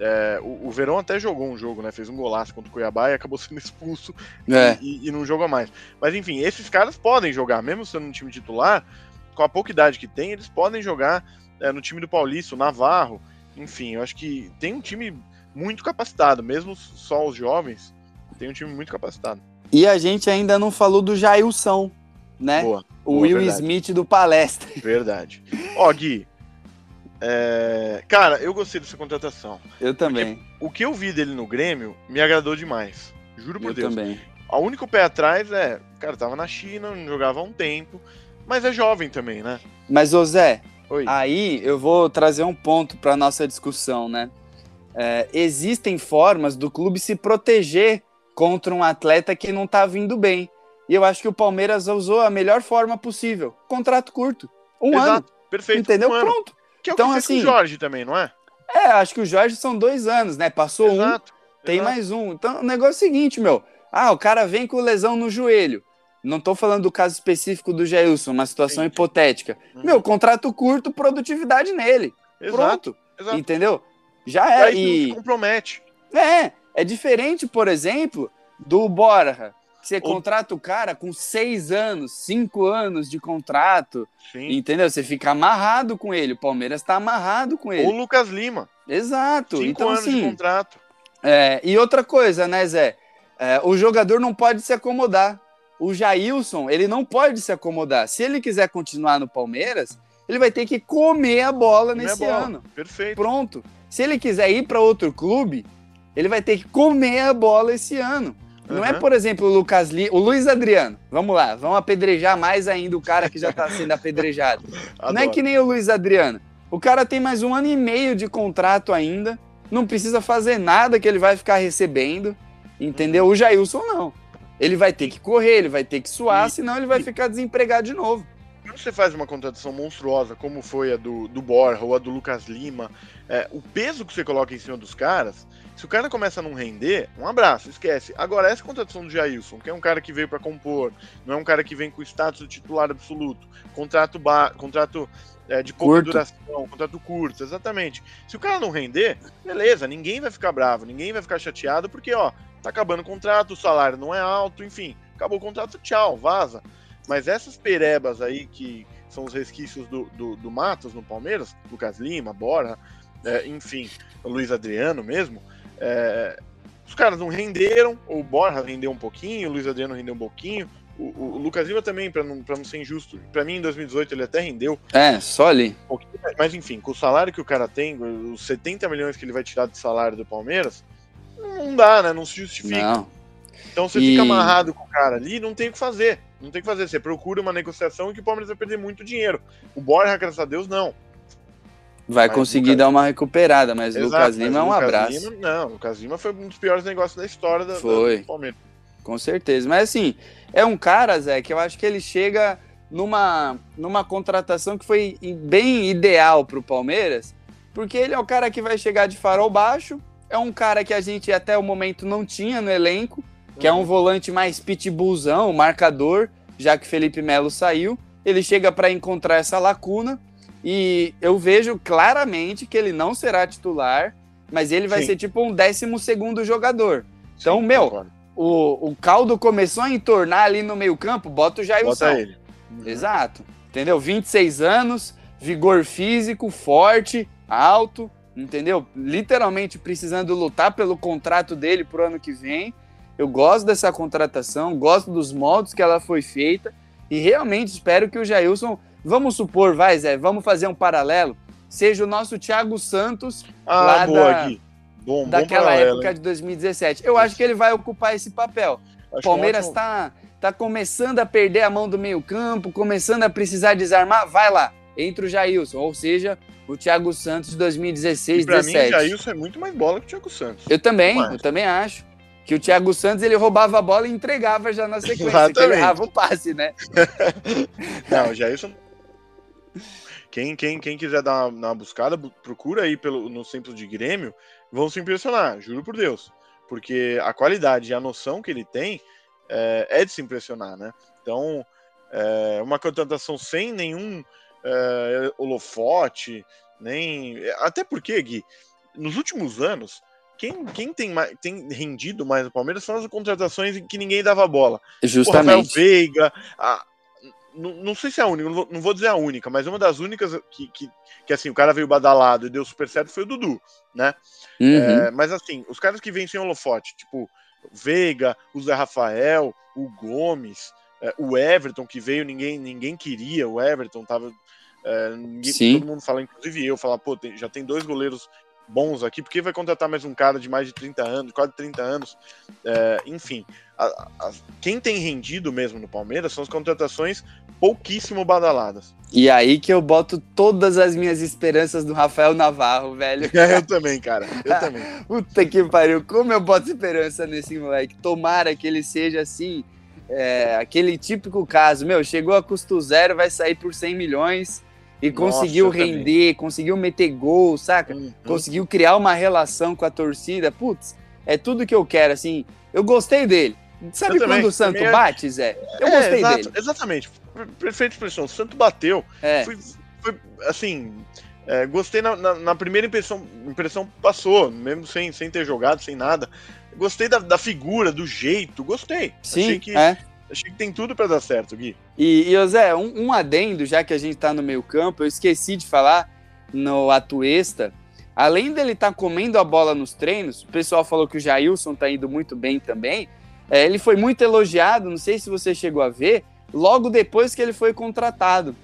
É, o, o Verón até jogou um jogo, né? Fez um golaço contra o Cuiabá e acabou (laughs) sendo expulso É. e, e não jogou mais. Mas enfim, esses caras podem jogar, mesmo sendo um time titular, com a pouca idade que tem, eles podem jogar é, no time do Paulista, o Navarro. Enfim, eu acho que tem um time muito capacitado, mesmo só os jovens, tem um time muito capacitado. E a gente ainda não falou do Jailson, né? Boa, o boa, Will verdade. Smith do palestra. verdade. Ó, Gui, é, cara, eu gostei dessa contratação. Eu também. O que eu vi dele no Grêmio me agradou demais. Juro por Eu Deus. também. O único pé atrás é, cara, tava na China, não jogava há um tempo, mas é jovem também, né? Mas, ô Zé, Oi. aí eu vou trazer um ponto para nossa discussão, né? É, existem formas do clube se proteger contra um atleta que não tá vindo bem. E eu acho que o Palmeiras usou a melhor forma possível. Contrato curto. Um ano. Exato, perfeito. Entendeu? um ano. Pronto. Que é o Então, que assim, com o Jorge também, não é? É, acho que o Jorge são dois anos, né? Passou um, Exato. tem exato. mais um. Então, o negócio é o seguinte, meu. Ah, o cara vem com lesão no joelho. Não tô falando do caso específico do Jailson, uma situação Sim. hipotética. Uhum. Meu, contrato curto, produtividade nele. Exato, Pronto. exato. Entendeu? Já é. E, compromete. é, é diferente, por exemplo, do Borja. Você contrata o cara com seis anos, cinco anos de contrato, Sim. entendeu? Você fica amarrado com ele. O Palmeiras tá amarrado com ele. O Lucas Lima. Exato. Cinco então, anos de assim, contrato. é, e outra coisa, né, Zé? É, o jogador não pode se acomodar. O Jailson, ele não pode se acomodar. Se ele quiser continuar no Palmeiras, ele vai ter que comer a bola Comer a nesse bola. ano. Perfeito. Pronto. Se ele quiser ir para outro clube, ele vai ter que comer a bola esse ano. Não é, Uhum. por exemplo, o Lucas Li, o Luiz Adriano. Vamos lá, vamos apedrejar mais ainda o cara que já tá sendo apedrejado. (laughs) Não é que nem o Luiz Adriano. O cara tem mais um ano e meio de contrato ainda. Não precisa fazer nada que ele vai ficar recebendo. Entendeu? O Jailson não. Ele vai ter que correr, ele vai ter que suar, E- senão ele vai ficar desempregado de novo. Quando você faz uma contratação monstruosa, como foi a do, do Borja ou a do Lucas Lima, é, o peso que você coloca em cima dos caras, se o cara começa a não render, um abraço, esquece. Agora, essa contratação do Jailson, que é um cara que veio para compor, não é um cara que vem com status de titular absoluto, contrato, ba contrato é, de pouca Curto. duração, contrato curto, exatamente. Se o cara não render, beleza, ninguém vai ficar bravo, ninguém vai ficar chateado, porque, ó, tá acabando o contrato, o salário não é alto, enfim, acabou o contrato, tchau, vaza. Mas essas perebas aí, que são os resquícios do, do, do Matos no Palmeiras, Lucas Lima, Bora, é, enfim, Luiz Adriano mesmo, é, os caras não renderam, o Borja rendeu um pouquinho, o Luiz Adriano rendeu um pouquinho, o, o- Lucas Lima também, para não, pra não ser injusto, para mim em 2018 ele até rendeu É, só ali. um mas enfim, com o salário que o cara tem, os 70 milhões que ele vai tirar de salário do Palmeiras, não dá, né? Não se justifica. Não. Então você E- fica amarrado com o cara ali, não tem o que fazer. Não tem o que fazer. Você procura uma negociação que o Palmeiras vai perder muito dinheiro. O Borja, graças a Deus, não. Vai Mas conseguir Lucas- dar uma recuperada, mas o Exato, Lucas Lima é um Lucas abraço. Lima- não, o Lucas Lima foi um dos piores negócios da história da, Foi. do Palmeiras. Com certeza. Mas assim, é um cara, Zé, que eu acho que ele chega numa, numa contratação que foi bem ideal pro Palmeiras, porque ele é o cara que vai chegar de farol baixo, é um cara que a gente até o momento não tinha no elenco, que é um volante mais pitbullzão, marcador, já que Felipe Melo saiu. Ele chega para encontrar essa lacuna e eu vejo claramente que ele não será titular, mas ele vai Sim. ser tipo um décimo segundo jogador. Então, Sim, meu, concordo. o, o caldo começou a entornar ali no meio-campo, bota o Jailson. Bota ele. Exato. Entendeu? 26 anos, vigor físico, forte, alto, entendeu? Literalmente precisando lutar pelo contrato dele pro ano que vem. Eu gosto dessa contratação, gosto dos moldes que ela foi feita e realmente espero que o Jailson, vamos supor, vai Zé, vamos fazer um paralelo, seja o nosso Thiago Santos Ah, lá boa, da-. Bom, bom daquela paralelo, época hein? de 2017. Eu acho que ele vai ocupar esse papel. Acho O Palmeiras um ótimo- tá, começando a perder a mão do meio-campo, começando a precisar desarmar. Vai lá, entra o Jailson, ou seja, o Thiago Santos de 2016, E pra mim, 17. Jailson é muito mais bola que o Thiago Santos. Eu também, acho. eu também acho. Que o Thiago Santos ele roubava a bola e entregava já na sequência, que ele Exatamente. errava o passe, né? (laughs) Não, o Jailson. Quem, quem, quem quiser dar uma, uma buscada, bu- procura aí pelo, nos tempos de Grêmio, vão se impressionar, juro por Deus. Porque a qualidade e a noção que ele tem é, é de se impressionar, né? Então, é uma contratação sem nenhum é, holofote, nem. Até porque, Gui, nos últimos anos, quem, quem tem, mais, tem rendido mais no Palmeiras são as contratações em que ninguém dava bola. O Rafael Justamente. Veiga, a- não, não sei se é a única, não vou, não vou dizer a única, mas uma das únicas que, que, que, assim, o cara veio badalado e deu super certo foi o Dudu, né? Uhum. É, mas assim, os caras que vêm sem holofote, tipo Veiga, o Zé Rafael, o Gomes, é, o Everton que veio, ninguém, ninguém queria, o Everton tava. é, ninguém- Sim. todo mundo fala, inclusive eu, falar, pô, tem- já tem dois goleiros bons aqui, porque vai contratar mais um cara de mais de 30 anos, quase 30 anos, É, enfim. a- a- quem tem rendido mesmo no Palmeiras são as contratações pouquíssimo badaladas. E aí que eu boto todas as minhas esperanças no Rafael Navarro, velho. (laughs) eu também, cara. Eu também. (laughs) Puta que pariu, como eu boto esperança nesse moleque. Tomara que ele seja assim, é, aquele típico caso. Meu, chegou a custo zero, vai sair por 100 milhões e Nossa, conseguiu eu também. render, conseguiu meter gol, saca? Uhum. Conseguiu criar uma relação com a torcida. Putz, é tudo que eu quero, assim. Eu gostei dele. Sabe Eu também, quando o Santo também é- bate, Zé? Eu É, gostei exato, dele. Exatamente. Per- Perfeita expressão. O Santo bateu. É, Foi, foi, assim. é, gostei na, na- na primeira impressão. Impressão passou, mesmo sem, sem ter jogado, sem nada. Gostei da, da figura, do jeito. Gostei. sim, Achei que, é. Achei que tem tudo pra dar certo, Gui. E, e Zé, um, um adendo, já que a gente tá no meio campo, eu esqueci de falar no Atuesta. Além dele estar comendo a bola nos treinos, o pessoal falou que o Jailson tá indo muito bem também. É, ele foi muito elogiado, não sei se você chegou a ver, logo depois que ele foi contratado.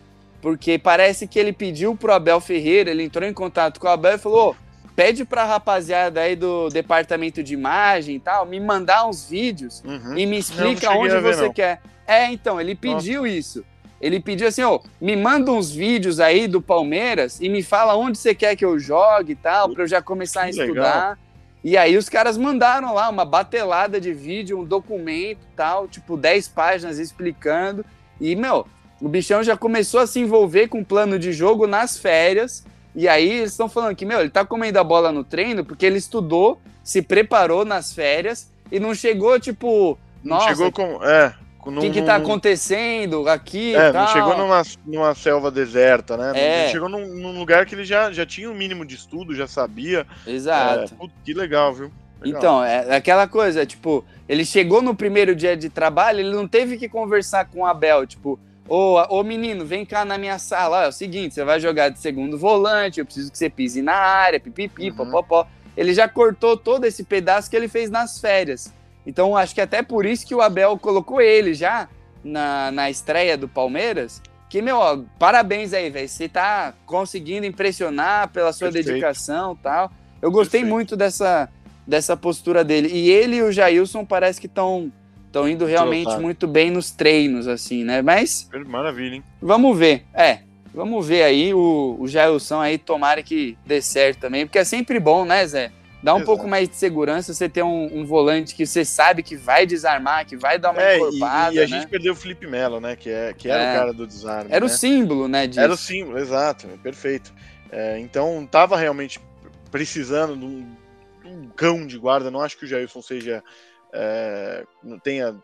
porque parece que ele pediu pro Abel Ferreira, ele entrou em contato com o Abel e falou: pede pra rapaziada aí do departamento de imagem e tal, me mandar uns vídeos Uhum. e me explica onde ver, você não. quer. É, então, ele pediu isso. Ele pediu assim, ó, me manda uns vídeos aí do Palmeiras e me fala onde você quer que eu jogue e tal, pra eu já começar a estudar. E aí os caras mandaram lá uma batelada de vídeo, um documento e tal, tipo 10 páginas explicando. E, meu, o bichão já começou a se envolver com o plano de jogo nas férias. E aí eles estão falando que, meu, ele tá comendo a bola no treino porque ele estudou, se preparou nas férias e não chegou, tipo, Não nossa, chegou com. É. o que que tá acontecendo aqui É, não chegou numa, numa selva deserta, né? É. Ele chegou num, num lugar que ele já, já tinha um mínimo de estudo, já sabia. Exato. É, que legal, viu? Legal. Então, é aquela coisa, tipo, ele chegou no primeiro dia de trabalho, ele não teve que conversar com o Abel, tipo, ô, ô menino, vem cá na minha sala, ó, é o seguinte, você vai jogar de segundo volante, eu preciso que você pise na área, pipipi, Uhum. popopó. Ele já cortou todo esse pedaço que ele fez nas férias. Então, acho que até por isso que o Abel colocou ele já na, na estreia do Palmeiras. Que, meu, ó, parabéns aí, velho. Você tá conseguindo impressionar pela sua Perfeito. dedicação e tal. Eu gostei Perfeito. muito dessa, dessa postura dele. E ele e o Jailson parece que estão estão indo realmente muito bem nos treinos, assim, né? Mas Maravilha, hein? vamos ver. É, vamos ver aí o, o Jailson aí, tomara que dê certo também, porque é sempre bom, né, Zé? Dá um Exato. pouco mais de segurança você ter um, um volante que você sabe que vai desarmar, que vai dar uma É, e, encorpada, e a né? gente perdeu o Felipe Melo, né? Que, é, que era É. o cara do desarme. Era o né? símbolo, né, disso. Era o símbolo, exato, perfeito. É, então tava realmente precisando de um, de um cão de guarda. Não acho que o Jailson seja é, não tenha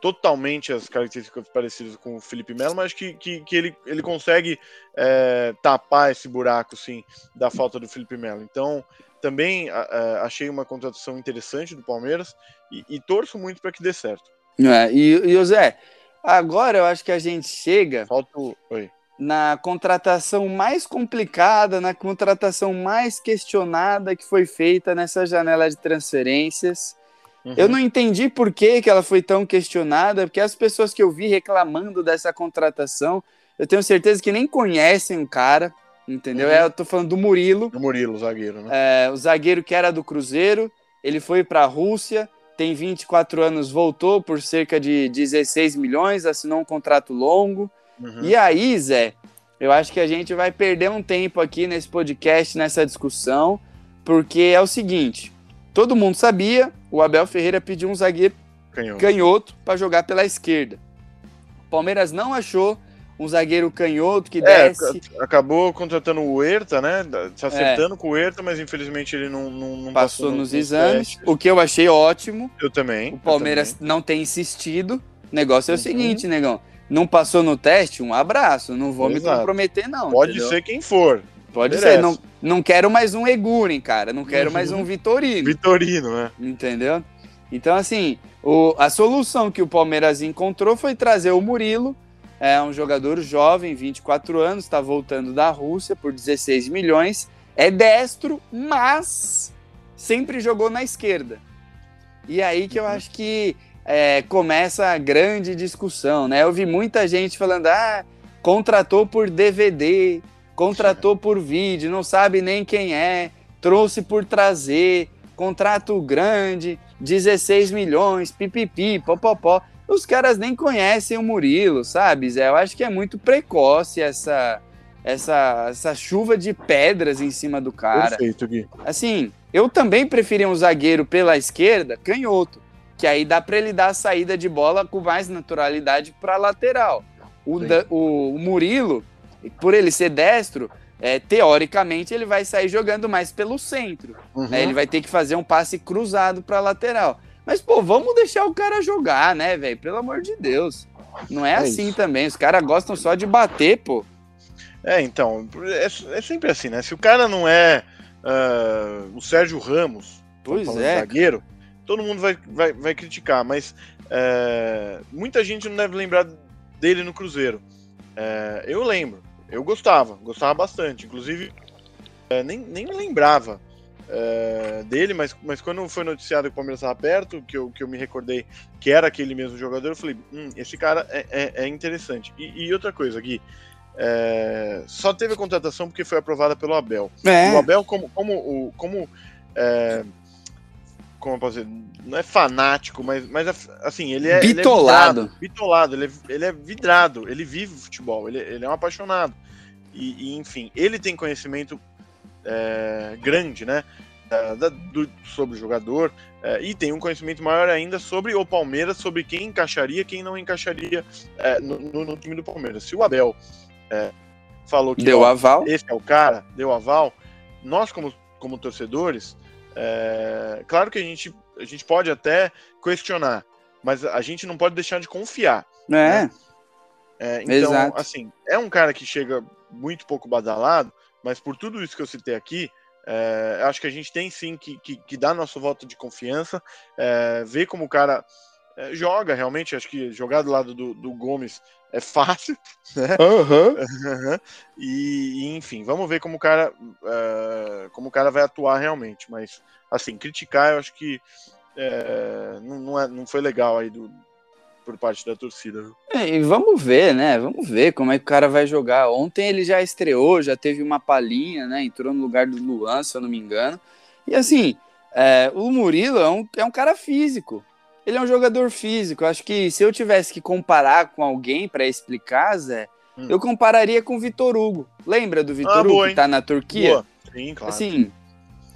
totalmente as características parecidas com o Felipe Melo, mas que, que, que ele, ele consegue é, tapar esse buraco, sim, da falta do Felipe Melo. Então também a- achei uma contratação interessante do Palmeiras e, e torço muito para que dê certo. É, e, e o Zé, agora eu acho que a gente chega na contratação mais complicada, na contratação mais questionada que foi feita nessa janela de transferências. Uhum. Eu não entendi por que, que ela foi tão questionada, porque as pessoas que eu vi reclamando dessa contratação, eu tenho certeza que nem conhecem o cara, entendeu? Uhum. É, eu tô falando do Murilo, O Murilo, zagueiro, né? é, o zagueiro que era do Cruzeiro, ele foi para a Rússia, tem 24 anos, voltou por cerca de 16 milhões, assinou um contrato longo. Uhum. E aí, Zé, eu acho que a gente vai perder um tempo aqui nesse podcast, nessa discussão, porque é o seguinte: todo mundo sabia, o Abel Ferreira pediu um zagueiro Canhão. canhoto para jogar pela esquerda. O Palmeiras não achou um zagueiro canhoto que É, acabou contratando o Huerta, né? Se acertando com o Huerta, mas infelizmente ele não, não, não É. Passou no- nos exames, testes. o que eu achei ótimo. Eu também. O Palmeiras também. não tem insistido. O negócio é o Uhum. seguinte, negão. Não passou no teste? Um abraço. Não vou me Exato. comprometer, não. Pode entendeu? ser quem for. Pode ser. Não, não quero mais um Eguren, cara. Não quero mais Uhum. um (laughs) Vitorino. Vitorino, né? Entendeu? Então, assim, o- a solução que o Palmeiras encontrou foi trazer o Murilo. É um jogador jovem, 24 anos, está voltando da Rússia por 16 milhões. É destro, mas sempre jogou na esquerda. E aí que eu acho que é, começa a grande discussão, né? Eu vi muita gente falando, ah, contratou por DVD, contratou por vídeo, não sabe nem quem é, trouxe por trazer, contrato grande, 16 milhões, pipipi, popopó. Os caras nem conhecem o Murilo, sabe, Zé? Eu acho que é muito precoce essa, essa, essa chuva de pedras em cima do cara. Perfeito, Gui. Assim, eu também preferia um zagueiro pela esquerda, canhoto, que aí dá para ele dar a saída de bola com mais naturalidade para lateral. O, da- o, o Murilo, por ele ser destro, é, teoricamente ele vai sair jogando mais pelo centro. Uhum. né? Ele vai ter que fazer um passe cruzado para lateral. Mas, pô, vamos deixar o cara jogar, né, velho? Pelo amor de Deus. Não é, É assim isso. também. Os caras gostam só de bater, pô. É, então, é, é sempre assim, né? Se o cara não é ah, o Sérgio Ramos, Pois é. zagueiro, todo mundo vai, vai, vai criticar, mas é, muita gente não deve lembrar dele no Cruzeiro. É, eu lembro, eu gostava, gostava bastante, inclusive é, nem, nem lembrava é, dele, mas, mas quando foi noticiado que o Palmeiras estava perto, que eu, que eu me recordei que era aquele mesmo jogador, eu falei, hum, esse cara é, é, é interessante. E, e outra coisa, Gui, é, só teve a contratação porque foi aprovada pelo Abel. É. O Abel, como, como, o- como, é, como eu posso dizer, não é fanático, mas, mas assim, ele é. ele é Bitolado. vidrado, bitolado, ele é, ele é vidrado, ele vive o futebol, ele, ele é um apaixonado. E, e, enfim, ele tem conhecimento é, grande, né? da- da- do- sobre o jogador é, e tem um conhecimento maior ainda sobre o Palmeiras, sobre quem encaixaria, quem não encaixaria é, no, no- no time do Palmeiras. Se o Abel é, falou que Deu ó, aval. esse é o cara, deu aval, nós como, como torcedores, é, claro que a gente, a gente pode até questionar, mas a gente não pode deixar de confiar. É. É, então, Exato. assim, é um cara que chega muito pouco badalado, mas por tudo isso que eu citei aqui, é, acho que a gente tem sim que, que, que dar nosso voto de confiança, é, ver como o cara é, joga realmente. Acho que jogar do lado do, do Gomes é fácil, (laughs) né? Aham. e, e, enfim, vamos ver como o cara é, como o cara vai atuar realmente. Mas assim, criticar eu acho que é, não, não, é- não foi legal aí do, por parte da torcida. viu? É, E vamos ver, né? Vamos ver como é que o cara vai jogar. Ontem ele já estreou, já teve uma palhinha, né? Entrou no lugar do Luan, se eu não me engano. E assim, é, o Murilo é um, é um cara físico. Ele é um jogador físico. Acho que se eu tivesse que comparar com alguém para explicar, Zé, Hum. eu compararia com o Vitor Hugo. Lembra do Vitor Ah, Hugo boa, que tá na Turquia? Boa. Sim, claro. Assim,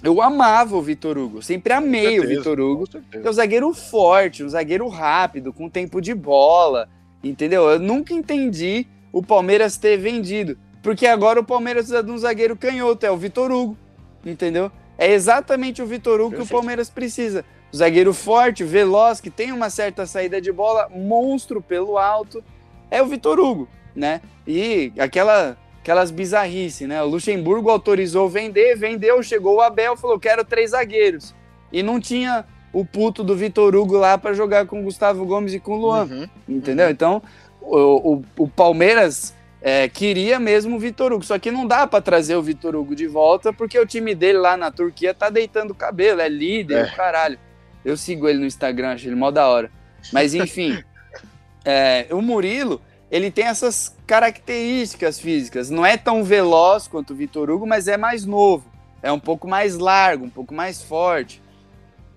eu amava o Vitor Hugo. Sempre amei o Vitor Hugo. É um zagueiro forte, um zagueiro rápido, com tempo de bola, entendeu? Eu nunca entendi o Palmeiras ter vendido, porque agora o Palmeiras precisa de um zagueiro canhoto, é o Vitor Hugo, entendeu? É exatamente o Vitor Hugo que o Perfeito. Palmeiras precisa. Zagueiro forte, veloz, que tem uma certa saída de bola, monstro pelo alto, é o Vitor Hugo, né? E aquela aquelas bizarrices, né? O Luxemburgo autorizou vender, vendeu, chegou o Abel, falou: "Quero três zagueiros". E não tinha o puto do Vitor Hugo lá para jogar com o Gustavo Gomes e com o Luan, Uhum. entendeu? Então, o, o, o Palmeiras é, queria mesmo o Vitor Hugo, só que não dá para trazer o Vitor Hugo de volta, porque o time dele lá na Turquia tá deitando o cabelo, é líder, É. caralho. Eu sigo ele no Instagram, acho ele mó da hora. Mas enfim, (laughs) é, o Murilo, ele tem essas características físicas. Não é tão veloz quanto o Vitor Hugo, mas é mais novo. É um pouco mais largo, um pouco mais forte.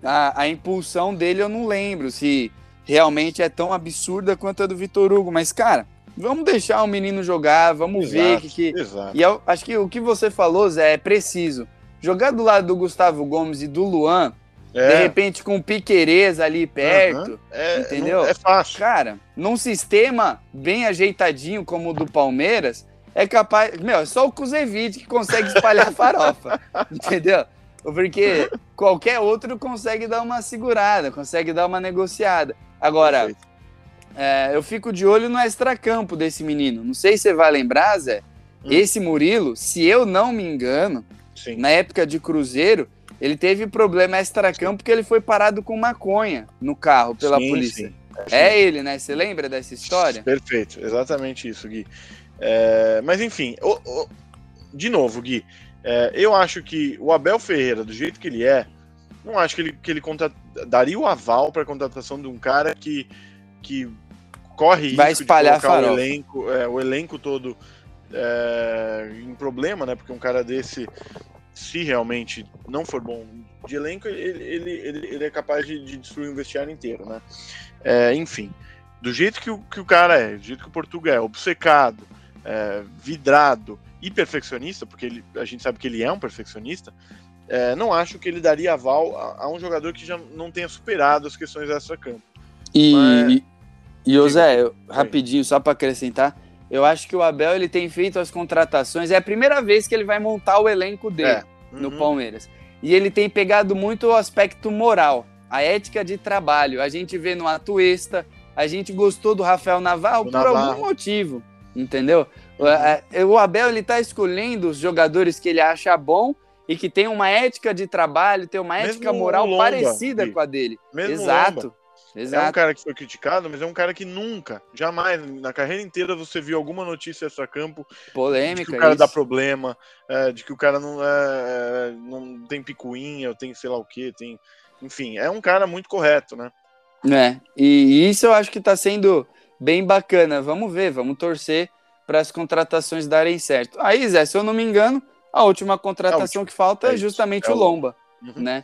A, a impulsão dele eu não lembro se realmente é tão absurda quanto a do Vitor Hugo. Mas, cara, vamos deixar o menino jogar, vamos ver o que, que. Exato. E eu acho que o que você falou, Zé, é preciso. Jogar do lado do Gustavo Gomes e do Luan, de É, repente com Piquerez ali perto. é, entendeu? É fácil. Cara, num sistema bem ajeitadinho como o do Palmeiras, é capaz. Meu, é só o Kuzevic que consegue espalhar farofa. (laughs) entendeu? Porque qualquer outro consegue dar uma segurada, consegue dar uma negociada. Agora, é, eu fico de olho no extracampo desse menino. Não sei se você vai lembrar, Zé. Hum. Esse Murilo, se eu não me engano, Sim. na época de Cruzeiro, ele teve problema extracampo porque ele foi parado com maconha no carro pela Sim, polícia. sim. É ele, né? Você lembra dessa história? Perfeito, exatamente isso, Gui. É, mas enfim, o- o- de novo, Gui, é, eu acho que o Abel Ferreira, do jeito que ele é, não acho que ele, que ele contra- daria o aval para a contratação de um cara que, que corre risco Vai espalhar de colocar o elenco, é, o elenco todo é, em problema, né? Porque um cara desse, se realmente não for bom de elenco, ele, ele, ele, ele é capaz de, de destruir o vestiário inteiro, né? É, enfim, do jeito que o, que o cara é, do jeito que o Portugal é, obcecado, é, vidrado e perfeccionista, porque ele, a gente sabe que ele é um perfeccionista, é, não acho que ele daria aval a, a um jogador que já não tenha superado as questões extra-campo. E, Mas- e, e Zé, rapidinho, só para acrescentar, eu acho que o Abel ele tem feito as contratações, é a primeira vez que ele vai montar o elenco dele É. no Uhum. Palmeiras. E ele tem pegado muito o aspecto moral, a ética de trabalho. A gente vê no Atuesta, a gente gostou do Rafael Navarro por Navarro. algum motivo, entendeu? Uhum. É, é, O Abel ele tá escolhendo os jogadores que ele acha bom e que tem uma ética de trabalho, tem uma Mesmo ética o moral Lomba, parecida Gui. com a dele. Mesmo o Exato. É um cara que foi criticado, mas é um cara que nunca, jamais, na carreira inteira, você viu alguma notícia extra-campo de Polêmica. que o cara dá isso. problema, é, de que o cara não, é, é, não tem picuinha, ou tem sei lá o que, tem. Enfim, é um cara muito correto, né? É, e isso eu acho que tá sendo bem bacana. Vamos ver, vamos torcer para as contratações darem certo. Aí, Zé, se eu não me engano, a última contratação que falta é, é justamente é o Lomba, uhum. né?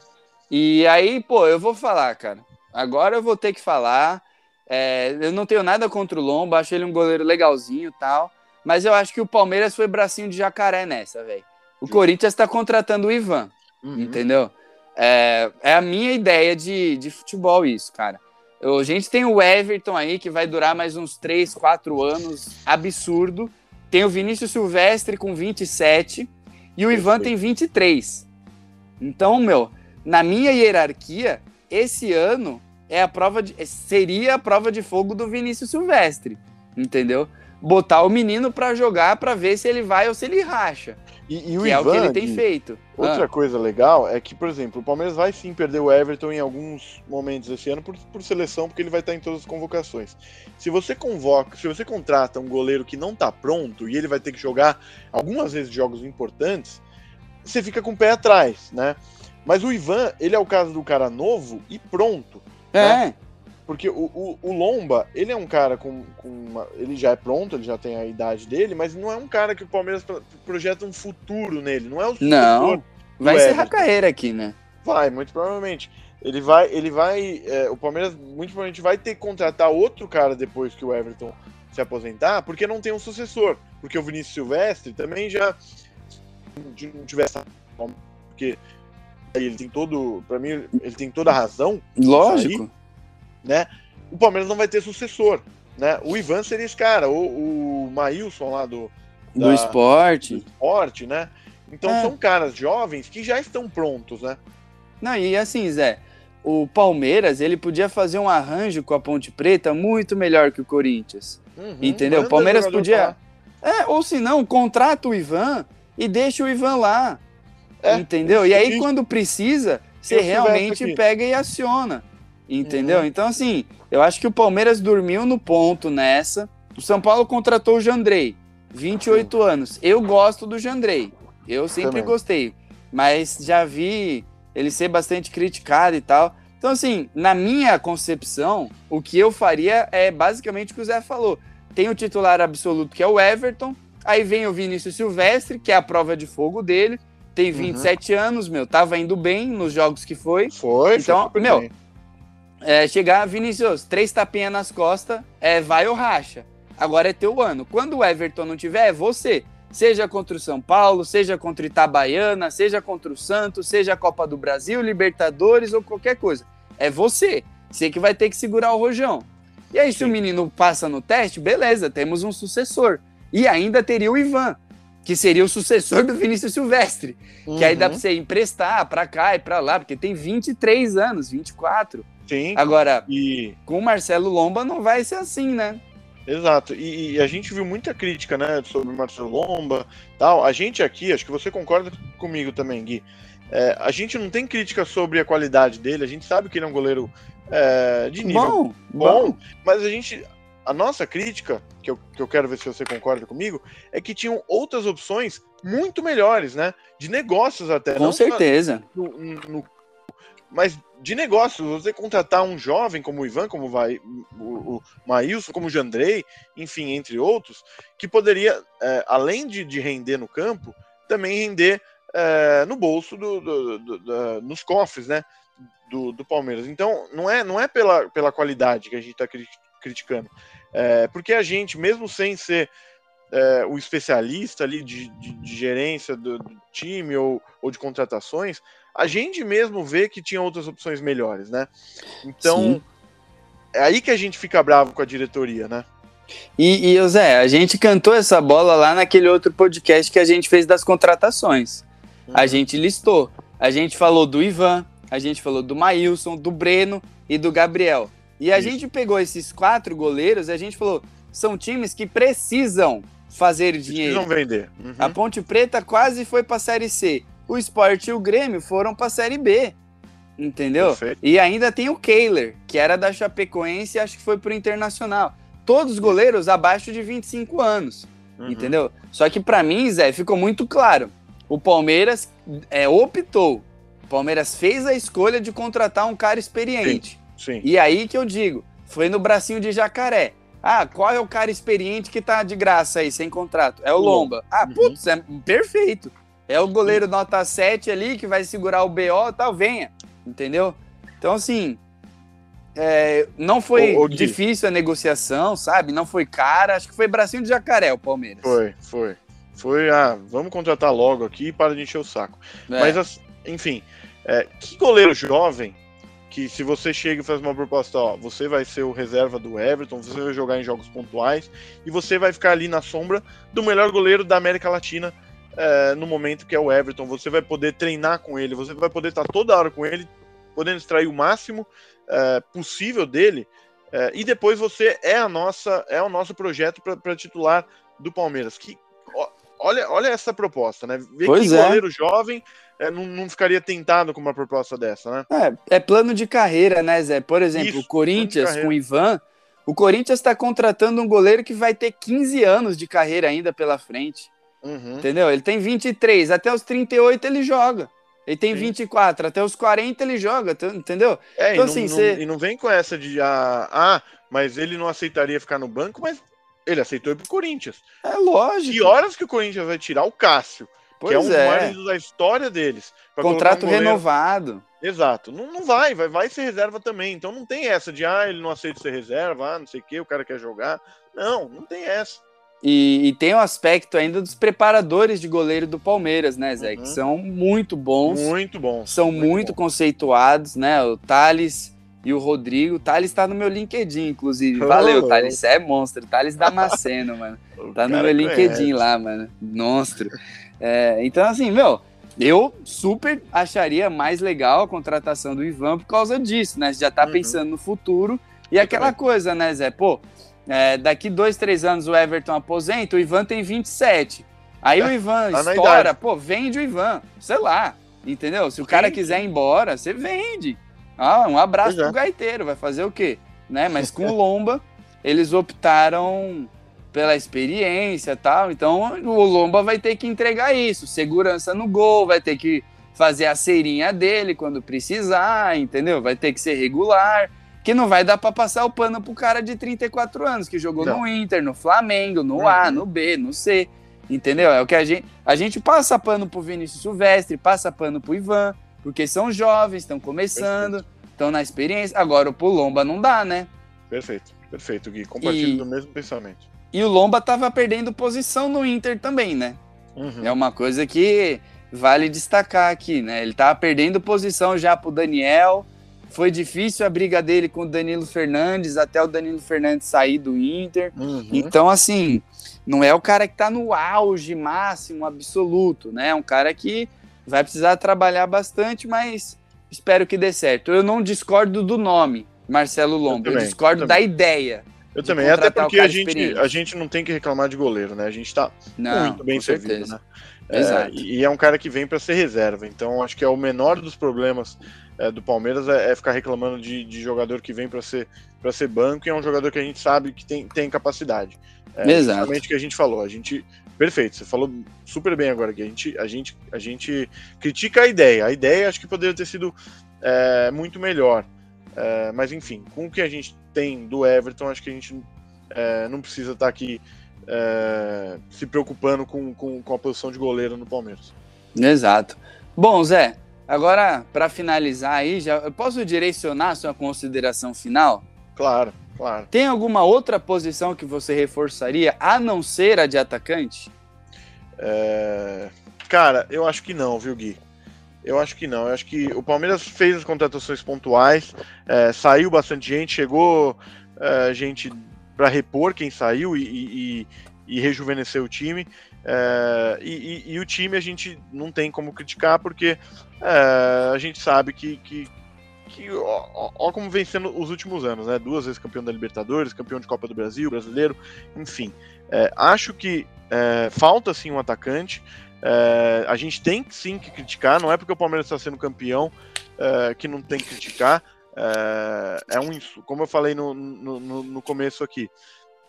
E aí, pô, eu vou falar, cara. Agora eu vou ter que falar. É, eu não tenho nada contra o Lomba, acho ele um goleiro legalzinho tal. Mas eu acho que o Palmeiras foi bracinho de jacaré nessa, velho. O Corinthians está contratando o Ivan, uhum. entendeu? É, é, a minha ideia de, de futebol isso, cara. Eu, a gente tem o Everton aí, que vai durar mais uns 3, 4 anos, absurdo. Tem o Vinícius Silvestre com 27 e o Ivan tem 23. Então, meu, na minha hierarquia, esse ano é a prova de, seria a prova de fogo do Vinícius Silvestre, entendeu? Botar o menino para jogar para ver se ele vai ou se ele racha. E, e o que Ivan, é o que ele tem feito. Outra ah. coisa legal é que, por exemplo, o Palmeiras vai sim perder o Everton em alguns momentos esse ano por, por seleção, porque ele vai estar em todas as convocações. Se você convoca, se você contrata um goleiro que não está pronto e ele vai ter que jogar algumas vezes jogos importantes, você fica com o pé atrás, né? Mas o Ivan, ele é o caso do cara novo e pronto. É. Né? Porque o, o, o, Lomba, ele é um cara com. com uma, ele já é pronto, ele já tem a idade dele, mas não é um cara que o Palmeiras projeta um futuro nele. Não é o Não, vai a carreira aqui, né? Vai, muito provavelmente. Ele vai. Ele vai. É, o Palmeiras muito provavelmente vai ter que contratar outro cara depois que o Everton se aposentar, porque não tem um sucessor. Porque o Vinícius Silvestre também já. Não tivesse. Porque ele tem todo. para mim, ele tem toda a razão. Lógico né? O Palmeiras não vai ter sucessor, né? O Ivan seria esse cara, o, o Maílson lá do do esporte, do esporte, né? Então é. são caras jovens que já estão prontos, né? Não, e assim, Zé, o Palmeiras, ele podia fazer um arranjo com a Ponte Preta muito melhor que o Corinthians. Uhum, entendeu? O Palmeiras podia. É, ou se não, contrata o Ivan e deixa o Ivan lá. É, entendeu? E aí, quando precisa, você realmente pega e aciona. Entendeu? Uhum. Então, assim, eu acho que o Palmeiras dormiu no ponto nessa. O São Paulo contratou o Jandrei, 28 uhum. anos. Eu gosto do Jandrei. Eu sempre Também. gostei. Mas já vi ele ser bastante criticado e tal. Então, assim, na minha concepção, o que eu faria é basicamente o que o Zé falou. Tem o titular absoluto, que é o Everton. Aí vem o Vinícius Silvestre, que é a prova de fogo dele. Tem 27 uhum. anos, meu. Tava indo bem nos jogos que foi. Foi, então, foi meu, é, chegar, Vinícius, três tapinhas nas costas, é vai ou racha. Agora é teu ano. Quando o Everton não tiver, é você. Seja contra o São Paulo, seja contra o Itabaiana, seja contra o Santos, seja a Copa do Brasil, Libertadores ou qualquer coisa. É você. Você que vai ter que segurar o rojão. E aí, Sim. se o menino passa no teste, beleza, temos um sucessor. E ainda teria o Ivan, que seria o sucessor do Vinícius Silvestre. Uhum. Que aí dá uhum. pra você emprestar pra cá e pra lá, porque tem 23 anos, 24. Sim. Agora, e... com o Marcelo Lomba não vai ser assim, né? Exato. E, e, a gente viu muita crítica, né, sobre o Marcelo Lomba, tal. A gente aqui, acho que você concorda comigo também, Gui. É, a gente não tem crítica sobre a qualidade dele. A gente sabe que ele é um goleiro é, de nível bom, bom, bom, mas a gente, a nossa crítica, que eu, que eu quero ver se você concorda comigo, é que tinham outras opções muito melhores, né? De negócios até. Com certeza. No, no, mas de negócio, você contratar um jovem como o Ivan, como vai, o, o Maílson, como o Jandrei, enfim, entre outros, que poderia, é, além de, de, render no campo, também render é, no bolso, do, do, do, do, nos cofres, né, do, Palmeiras. Então, não é, não é pela, pela qualidade que a gente está criticando, é, porque a gente, mesmo sem ser é, o especialista ali de, de, de gerência do, do, time ou, ou de contratações, a gente mesmo vê que tinha outras opções melhores, né? Então, Sim. é aí que a gente fica bravo com a diretoria, né? E, e Zé, a gente cantou essa bola lá naquele outro podcast que a gente fez das contratações. Uhum. A gente listou. A gente falou do Ivan, a gente falou do Maílson, do Breno e do Gabriel. E a Isso. gente pegou esses quatro goleiros e a gente falou: são times que precisam fazer dinheiro. Precisam vender. Uhum. A Ponte Preta quase foi para a Série C o Sport e o Grêmio foram para a Série B. Entendeu? Perfeito. E ainda tem o Kehler, que era da Chapecoense e acho que foi pro Internacional. Todos os goleiros abaixo de 25 anos. Uhum. Entendeu? Só que para mim, Zé, ficou muito claro. O Palmeiras é, optou. O Palmeiras fez a escolha de contratar um cara experiente. Sim, sim. E aí que eu digo, foi no bracinho de jacaré. Ah, qual é o cara experiente que tá de graça aí, sem contrato? É o Lomba. Ah, Uhum. putz, é perfeito. É o goleiro nota 7 ali que vai segurar o BO e tal, venha. Entendeu? Então, assim, é, não foi ô, Gui. difícil a negociação, sabe? Não foi cara. Acho que foi bracinho de jacaré o Palmeiras. Foi, foi. Foi, ah, vamos contratar logo aqui para de encher o saco. É. Mas, as- enfim, é, que goleiro jovem que se você chega e faz uma proposta, ó, você vai ser o reserva do Everton, você vai jogar em jogos pontuais e você vai ficar ali na sombra do melhor goleiro da América Latina é, no momento que é o Everton, você vai poder treinar com ele, você vai poder estar toda hora com ele, podendo extrair o máximo é, possível dele é, e depois você é a nossa, é o nosso projeto para titular do Palmeiras. Que, ó, olha, olha essa proposta, né? Ver Pois que é. goleiro jovem é, não, não ficaria tentado com uma proposta dessa, né? É, é plano de carreira, né, Zé? Por exemplo, Isso, o Corinthians com o Ivan. O Corinthians está contratando um goleiro que vai ter 15 anos de carreira ainda pela frente. Uhum. Entendeu? Ele tem 23, até os 38 ele joga. Ele tem Sim. 24, até os 40 ele joga, tu- entendeu? É, Então, e, não, assim, não- e não vem com essa de ah, ah, mas ele não aceitaria ficar no banco, mas ele aceitou ir pro Corinthians. É lógico. Que horas que o Corinthians vai tirar o Cássio, pois que é um dos é. maiores da história deles? Contrato um renovado. Exato. Não, não vai, vai, vai ser reserva também. Então não tem essa de ah, ele não aceita ser reserva, ah, não sei o que, o cara quer jogar. Não, não tem essa. E, e tem o aspecto ainda dos preparadores de goleiro do Palmeiras, né, Zé? Que Uhum. são muito bons. Muito bom. são muito, bom. conceituados, né? O Thales e o Rodrigo. O Thales tá no meu LinkedIn, inclusive. Oh. Valeu, Thales. Você é monstro. Thales Damasceno, mano. (laughs) Tá no meu LinkedIn conhece. lá, mano. Monstro. É, então, assim, meu, eu super acharia mais legal a contratação do Ivan por causa disso, né? Você já tá Uhum. pensando no futuro. E aquela coisa, né, Zé? Pô, é, daqui dois, três anos o Everton aposenta, o Ivan tem 27. Aí o Ivan tá estoura, pô, vende o Ivan. Sei lá. Entendeu? Se o cara quiser ir embora, você vende. Ah, um abraço Pois é. pro gaiteiro, vai fazer o quê? Né? Mas com (laughs) o Lomba, eles optaram pela experiência e tal. Então o Lomba vai ter que entregar isso. Segurança no gol, vai ter que fazer a ceirinha dele quando precisar, entendeu? Vai ter que ser regular. Que não vai dar pra passar o pano pro cara de 34 anos, que jogou Não. no Inter, no Flamengo, no A, Uhum. no B, no C. Entendeu? É o que a gente. A gente passa pano pro Vinícius Silvestre, passa pano pro Ivan, porque são jovens, estão começando, estão na experiência. Agora o pro Lomba não dá, né? Perfeito, perfeito, Gui. Compartilho E- do mesmo pensamento. E o Lomba tava perdendo posição no Inter também, né? Uhum. É uma coisa que vale destacar aqui, né? Ele tava perdendo posição já pro Daniel. Foi difícil a briga dele com o Danilo Fernandes, até o Danilo Fernandes sair do Inter. Uhum. Então, assim, não é o cara que tá no auge máximo, absoluto, né? É um cara que vai precisar trabalhar bastante, mas espero que dê certo. Eu não discordo do nome, Marcelo Lomba. Eu, também, discordo eu da ideia. Eu também, até porque a gente, experiente. a gente não tem que reclamar de goleiro, né? A gente tá Não, muito bem servido, certeza. né? É, Exato. e é um cara que vem para ser reserva, então acho que é o menor dos problemas é, do Palmeiras é, é ficar reclamando de, de jogador que vem para ser para ser banco e é um jogador que a gente sabe que tem, tem capacidade. É Exato. justamente o que a gente falou. A gente perfeito, você falou super bem agora que a gente a gente a gente critica a ideia. A ideia acho que poderia ter sido é, muito melhor, É, mas enfim, com o que a gente tem do Everton, acho que a gente é, não precisa estar aqui é, se preocupando com, com, com a posição de goleiro no Palmeiras. Exato. Bom, Zé, agora para finalizar aí, já eu posso direcionar a sua consideração final? Claro, claro. Tem alguma outra posição que você reforçaria a não ser a de atacante? É, Cara, eu acho que não, viu, Gui? Eu acho que não. Eu acho que o Palmeiras fez as contratações pontuais, é, saiu bastante gente, chegou é, gente para repor quem saiu e, e, e rejuvenescer o time. É, e, e- o time a gente não tem como criticar porque é, a gente sabe que, que, que ó, ó- ó como vem sendo os últimos anos, né? Duas vezes campeão da Libertadores, campeão de Copa do Brasil, brasileiro, enfim. É, acho que é, falta sim um atacante. É, a gente tem sim que criticar, não é porque o Palmeiras está sendo campeão é, que não tem que criticar. É, é um como eu falei no, no, no- começo aqui,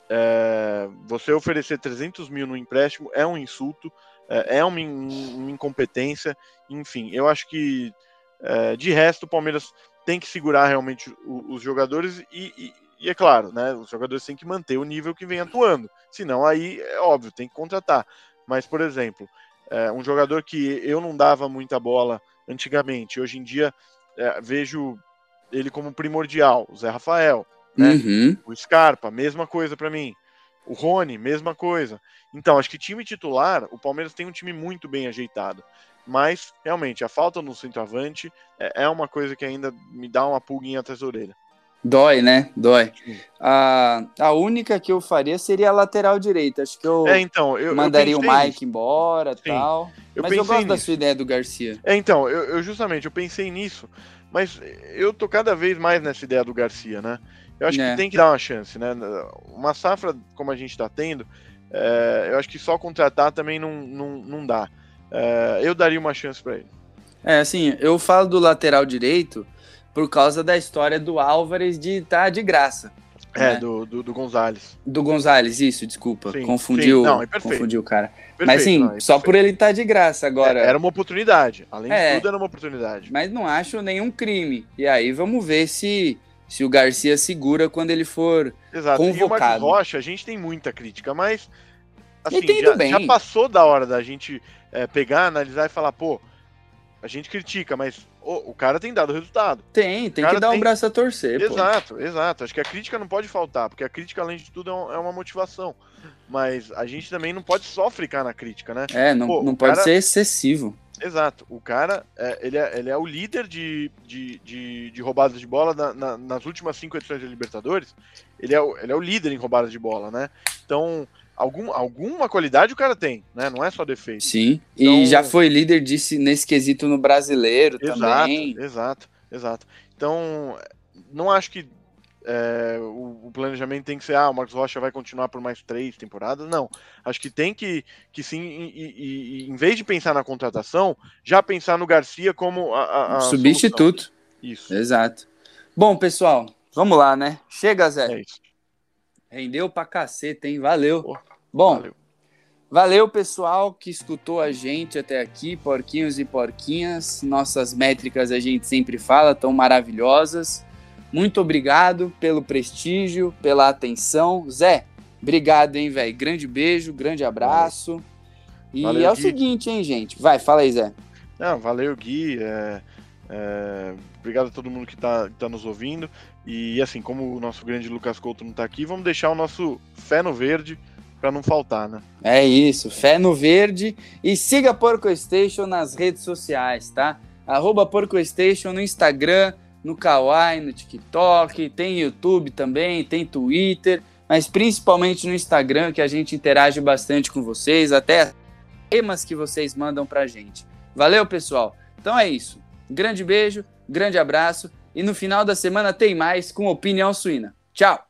é, você oferecer 300 mil no empréstimo é um insulto, é, é uma, uma incompetência, enfim, eu acho que é, de resto o Palmeiras tem que segurar realmente o- os jogadores e, e- e é claro, né, os jogadores têm que manter o nível que vem atuando. Senão, aí é óbvio, tem que contratar. Mas, por exemplo, é, um jogador que eu não dava muita bola antigamente, hoje em dia é, vejo ele como primordial, o Zé Rafael, né? Uhum. O Scarpa, mesma coisa para mim. O Rony, mesma coisa. Então, acho que time titular, o Palmeiras tem um time muito bem ajeitado. Mas, realmente, a falta no centroavante é, é uma coisa que ainda me dá uma pulguinha atrás da orelha. Dói, né? Dói. A, a única que eu faria seria a lateral direita. Acho que eu, É, então, eu, eu mandaria o pensei Mike nisso. embora Sim. tal. Eu Mas eu gosto da nisso. sua ideia do Garcia. É, então, eu, eu justamente, eu pensei nisso, mas eu tô cada vez mais nessa ideia do Garcia, né? Eu acho É. que tem que dar uma chance, né? Uma safra como a gente tá tendo, é, eu acho que só contratar também não, não, não dá. É, eu daria uma chance para ele. É, assim, eu falo do lateral direito por causa da história do Álvares de estar de graça. É, né? do, do, do Gonzalez. Do Gonzalez, isso, desculpa. Sim, confundiu, sim. Não, é perfeito. confundiu o cara. Perfeito, Mas assim, não, é só por ele estar de graça agora. É, Era uma oportunidade. Além É. de tudo, era uma oportunidade. Mas não acho nenhum crime. E aí vamos ver se, se o Garcia segura quando ele for. Exato. E o Marcos convocado. Rocha, a gente tem muita crítica, mas assim, já, bem. já passou da hora da gente é, pegar, analisar e falar, pô, a gente critica, mas o cara tem dado resultado. Tem, tem que dar um tem- braço a torcer. pô. Exato, exato. Acho que a crítica não pode faltar, porque a crítica, além de tudo, é um- é uma motivação. Mas a gente também não pode só ficar na crítica, né? É, não, Pô, não pode cara- ser excessivo. Exato. O cara, é, ele, é, ele é o líder de, de, de, de roubadas de bola na- na- nas últimas cinco edições da Libertadores. Ele é, o, ele é o líder em roubadas de bola, né? Então, algum, alguma qualidade o cara tem, né? Não é só defeito. Sim. Então- E já foi líder disso, nesse quesito no brasileiro Exato, também. exato, exato. Então, não acho que é, o, o planejamento tem que ser, ah, o Marcos Rocha vai continuar por mais três temporadas. Não. Acho que tem que, que sim, e, e- em vez de pensar na contratação, já pensar no Garcia como a, a- Substituto. solução. Isso. Exato. Bom, pessoal, vamos lá, né? Chega, Zé. É isso. Rendeu pra caceta, hein? Valeu. Pô, Bom, valeu. valeu. pessoal, que escutou a gente até aqui, porquinhos e porquinhas. Nossas métricas a gente sempre fala, tão maravilhosas. Muito obrigado pelo prestígio, pela atenção. Zé, obrigado, hein, velho? Grande beijo, grande abraço. E Valeu, é o Gui. seguinte, hein, gente? Vai, fala aí, Zé. Não, valeu, Gui. é, é, obrigado a todo mundo que está tá nos ouvindo. E assim, como o nosso grande Lucas Couto não está aqui, vamos deixar o nosso fé no verde para não faltar, né? É isso, fé no verde e siga Porco Station nas redes sociais, tá? Arroba Porco Station no Instagram, no Kawaii, no TikTok, tem YouTube também, tem Twitter, mas principalmente no Instagram que a gente interage bastante com vocês, até temas que vocês mandam pra gente. Valeu, pessoal? Então é isso. Grande beijo, grande abraço e no final da semana tem mais com Opinião Suína. Tchau!